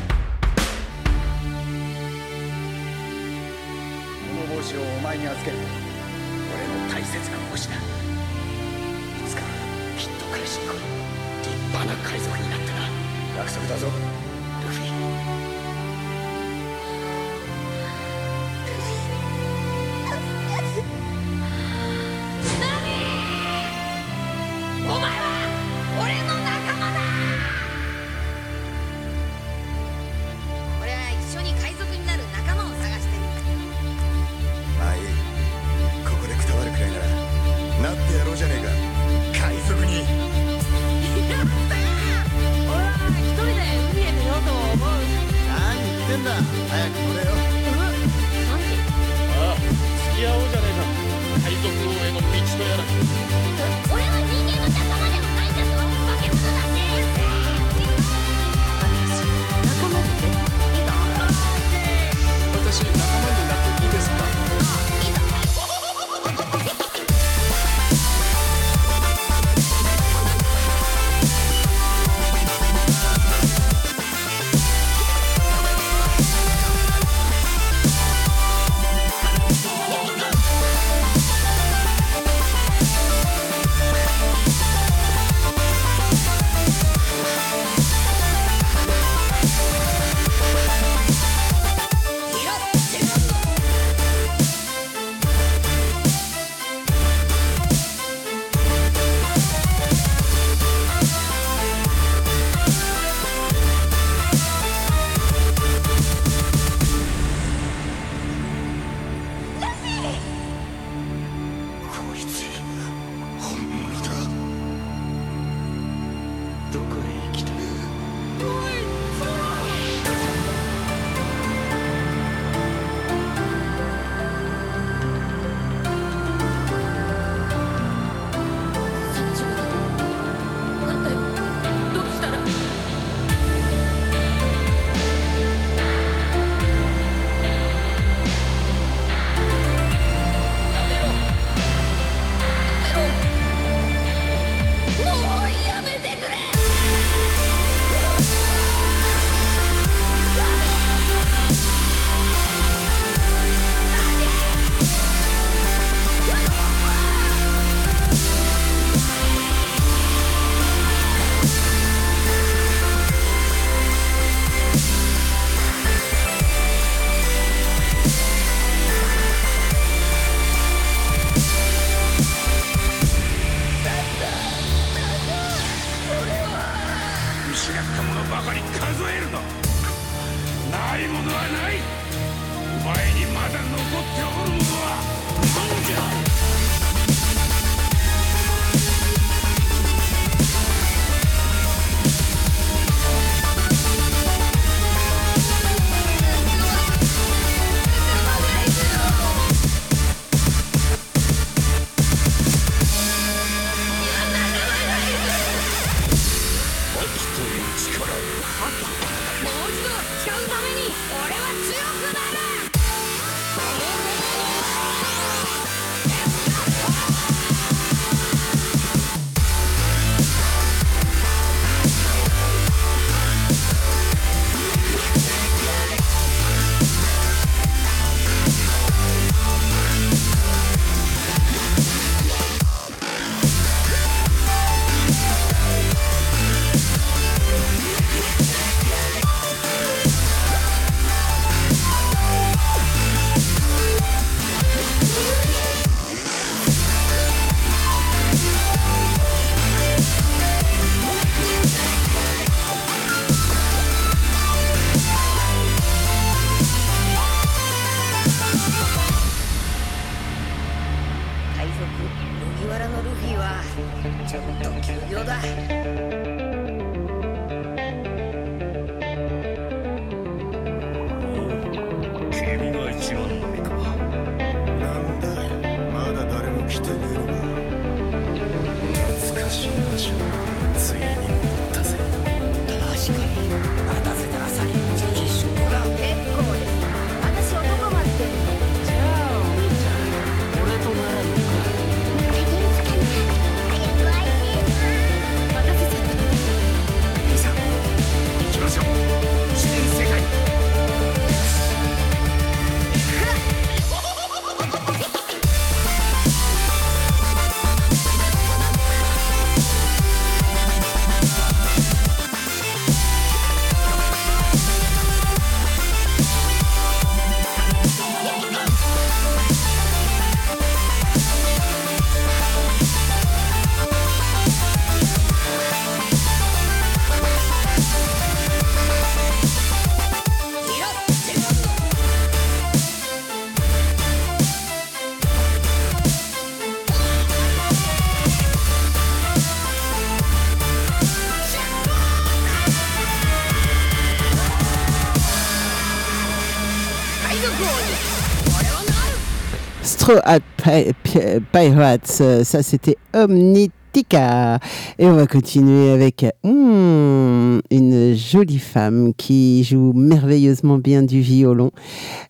Pi- Pirates, ça c'était Omnitica. Et on va continuer avec hmm, une jolie femme qui joue merveilleusement bien du violon.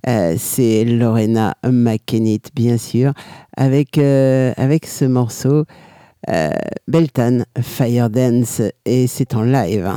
Euh, c'est Lorena McKennitt, bien sûr, avec, euh, avec ce morceau euh, Beltan Fire Dance, et c'est en live.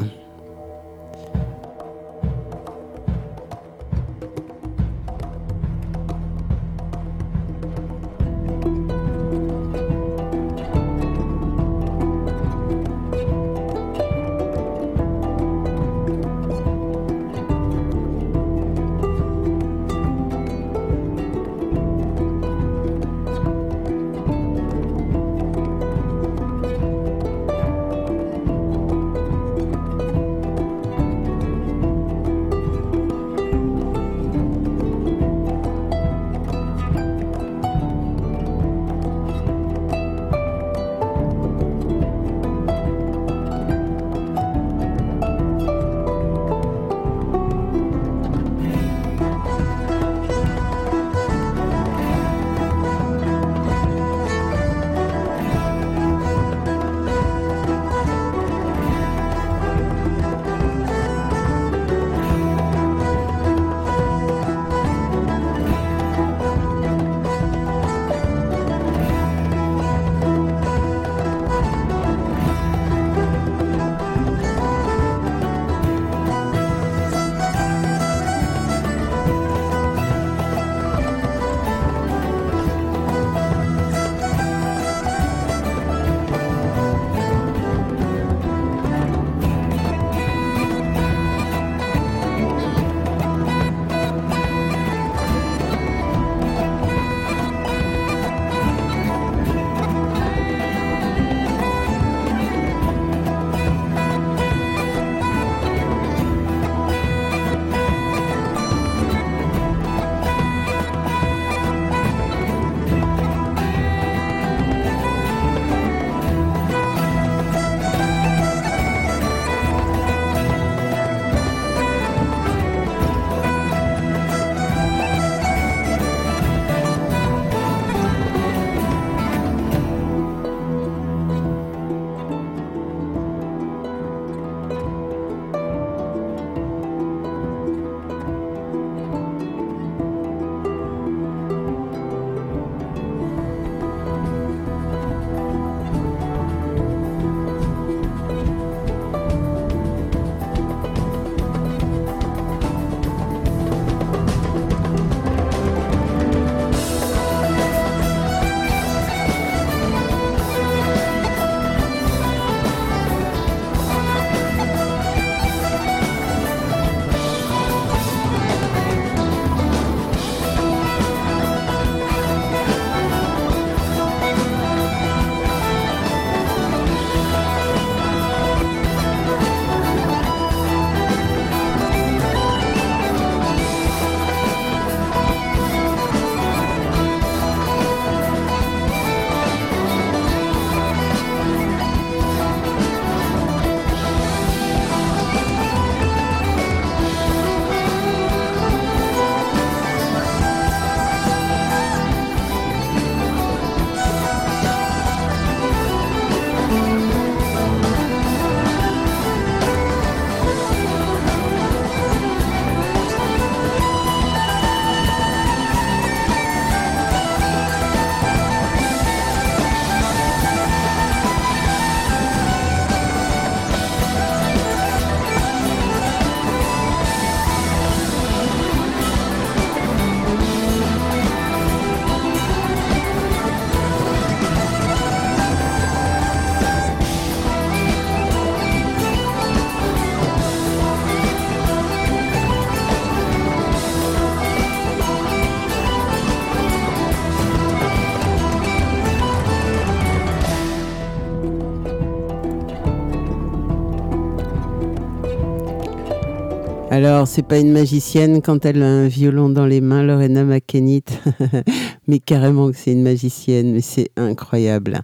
Alors, c'est pas une magicienne quand elle a un violon dans les mains, Lorena McKennitt, mais carrément que c'est une magicienne, mais c'est incroyable.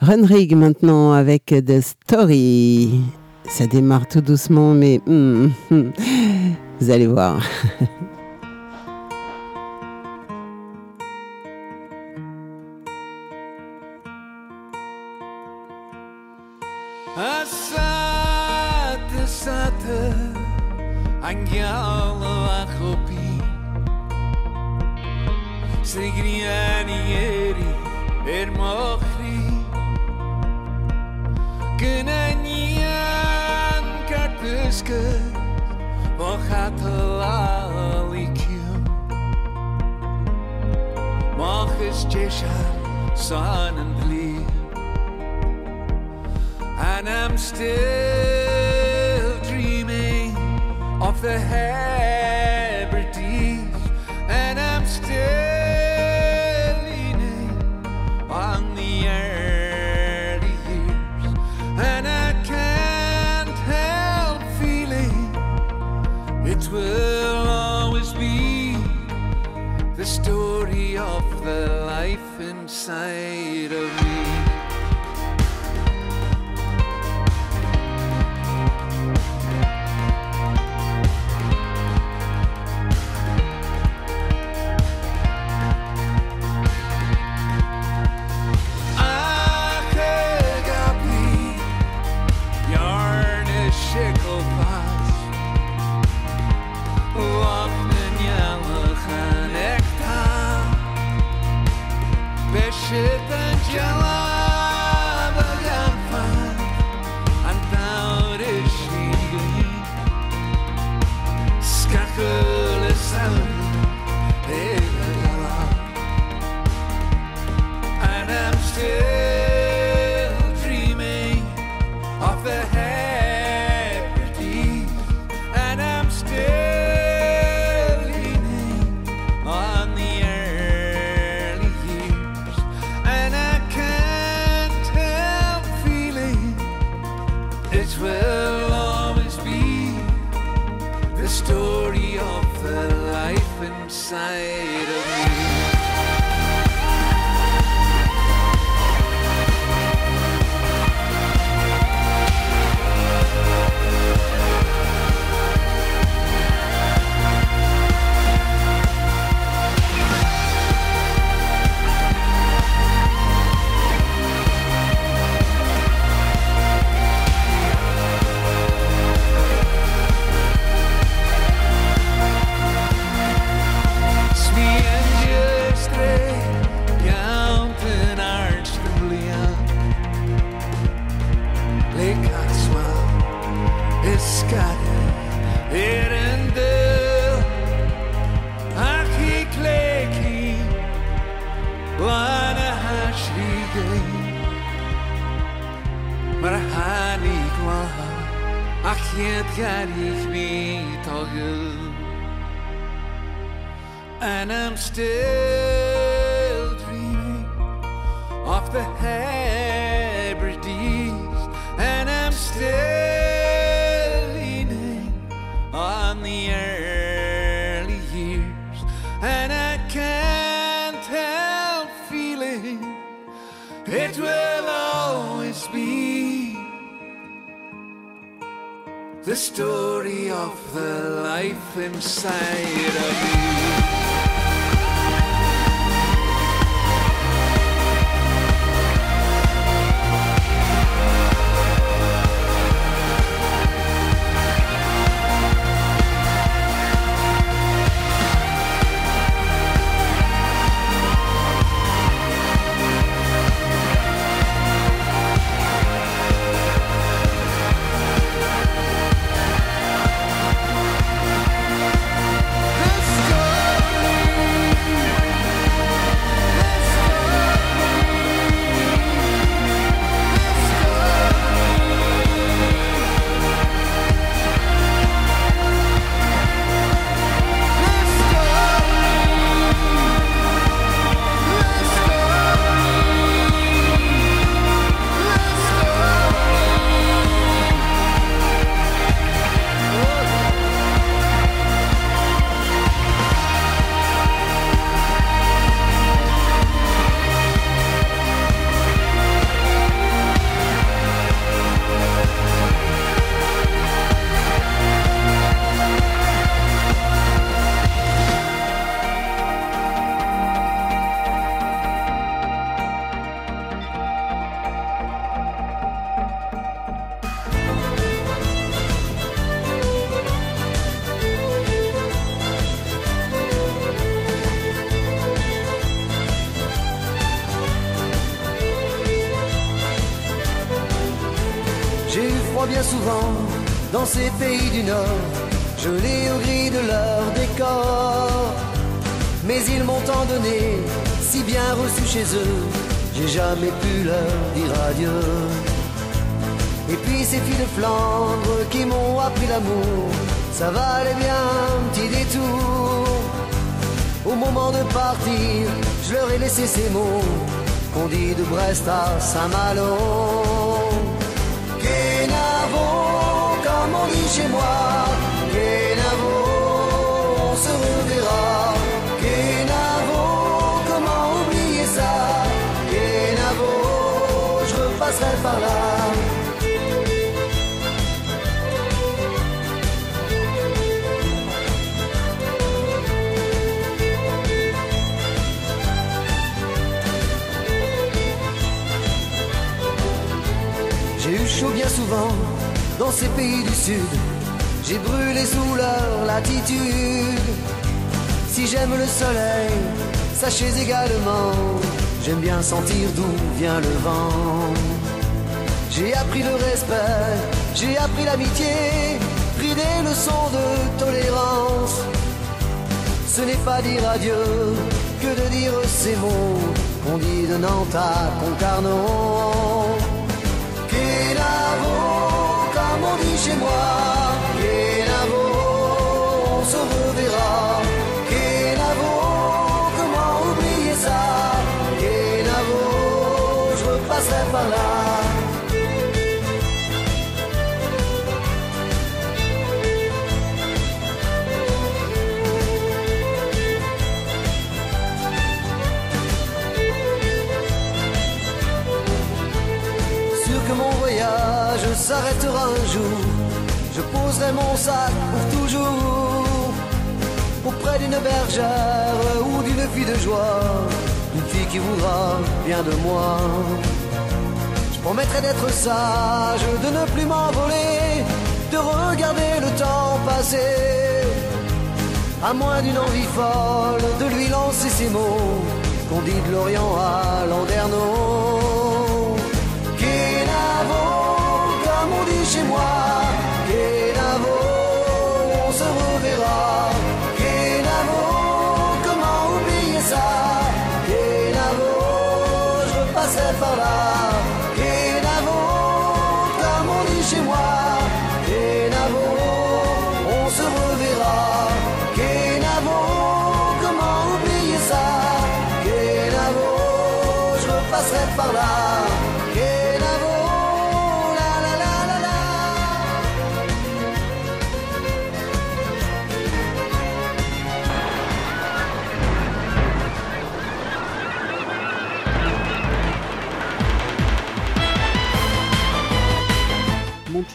Runrig maintenant avec The Story. Ça démarre tout doucement, mais hum, hum, vous allez voir. Mochus jeshan son and bleed and I'm still dreaming of the Hebrides,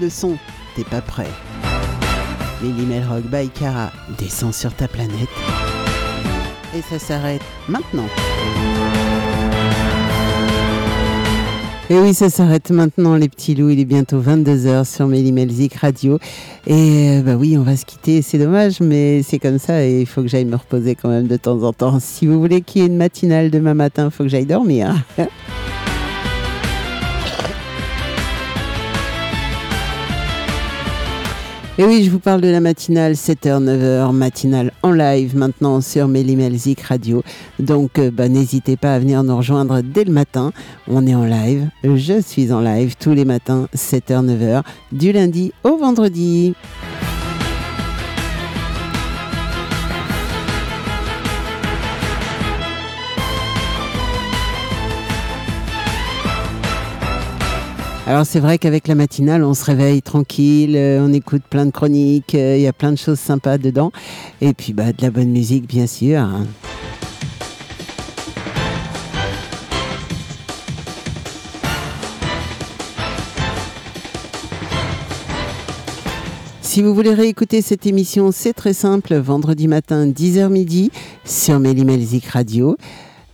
Le son, t'es pas prêt. Lily Melrock by Cara descend sur ta planète. Et ça s'arrête maintenant. Et oui, ça s'arrête maintenant, les petits loups. Il est bientôt 22h sur Mélimelzik Radio. Et euh, bah oui, on va se quitter. C'est dommage, mais c'est comme ça. Et il faut que j'aille me reposer quand même de temps en temps. Si vous voulez qu'il y ait une matinale demain matin, il faut que j'aille dormir. Et oui, je vous parle de la matinale 7h, 9h, matinale en live maintenant sur Mélimelzik Radio. Donc, euh, bah, n'hésitez pas à venir nous rejoindre dès le matin. On est en live. Je suis en live tous les matins, 7h, 9h, du lundi au vendredi. Alors c'est vrai qu'avec la matinale, on se réveille tranquille, euh, on écoute plein de chroniques, euh, il y a plein de choses sympas dedans. Et puis bah, de la bonne musique, bien sûr. Si vous voulez réécouter cette émission, c'est très simple. Vendredi matin, 10h midi, sur Mélimelzik Radio.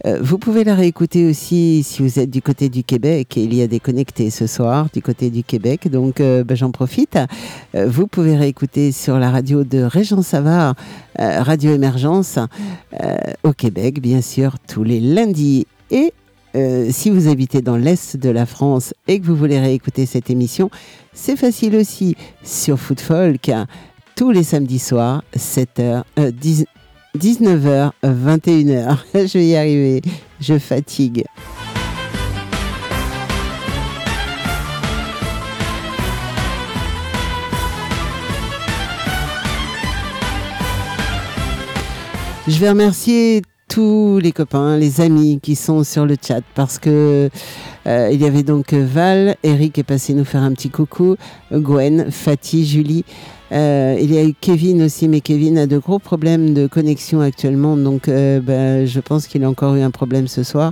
Euh, vous pouvez la réécouter aussi si vous êtes du côté du Québec. Et il y a des connectés ce soir du côté du Québec. Donc, euh, ben, j'en profite. Euh, vous pouvez réécouter sur la radio de Régent Savard, euh, Radio Émergence, euh, au Québec, bien sûr, tous les lundis et euh, si vous habitez dans l'Est de la France et que vous voulez réécouter cette émission, c'est facile aussi sur Food Folk, tous les samedis soirs, 7h, 10 19h, 21h. Je vais y arriver, je fatigue. Je vais remercier tous les copains, les amis qui sont sur le chat parce que euh, il y avait donc Val, Eric est passé nous faire un petit coucou, Gwen, Fatih, Julie. Euh, il y a eu Kevin aussi, mais Kevin a de gros problèmes de connexion actuellement, donc euh, bah, je pense qu'il a encore eu un problème ce soir.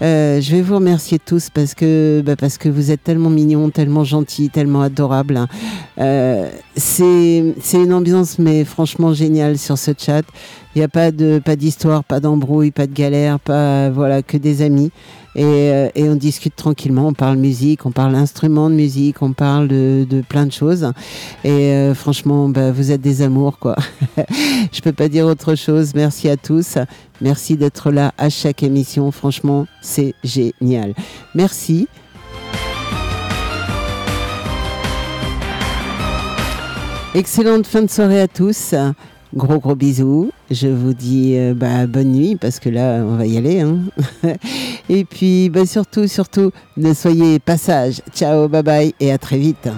Euh, je vais vous remercier tous parce que bah, parce que vous êtes tellement mignons, tellement gentils, tellement adorables. hein. Euh, c'est c'est une ambiance mais franchement géniale sur ce chat. Il n'y a pas de pas d'histoire, pas d'embrouille, pas de galère, pas voilà que des amis. Et, euh, et on discute tranquillement, on parle musique, on parle instruments de musique, on parle de, de plein de choses. Et euh, franchement, bah, vous êtes des amours, quoi. Je peux pas dire autre chose. Merci à tous. Merci d'être là à chaque émission. Franchement, c'est génial. Merci. Excellente fin de soirée à tous. Gros gros bisous. Je vous dis euh, bah, bonne nuit parce que là on va y aller. hein. Et puis bah, surtout surtout ne soyez pas sages. Ciao, bye bye et à très vite.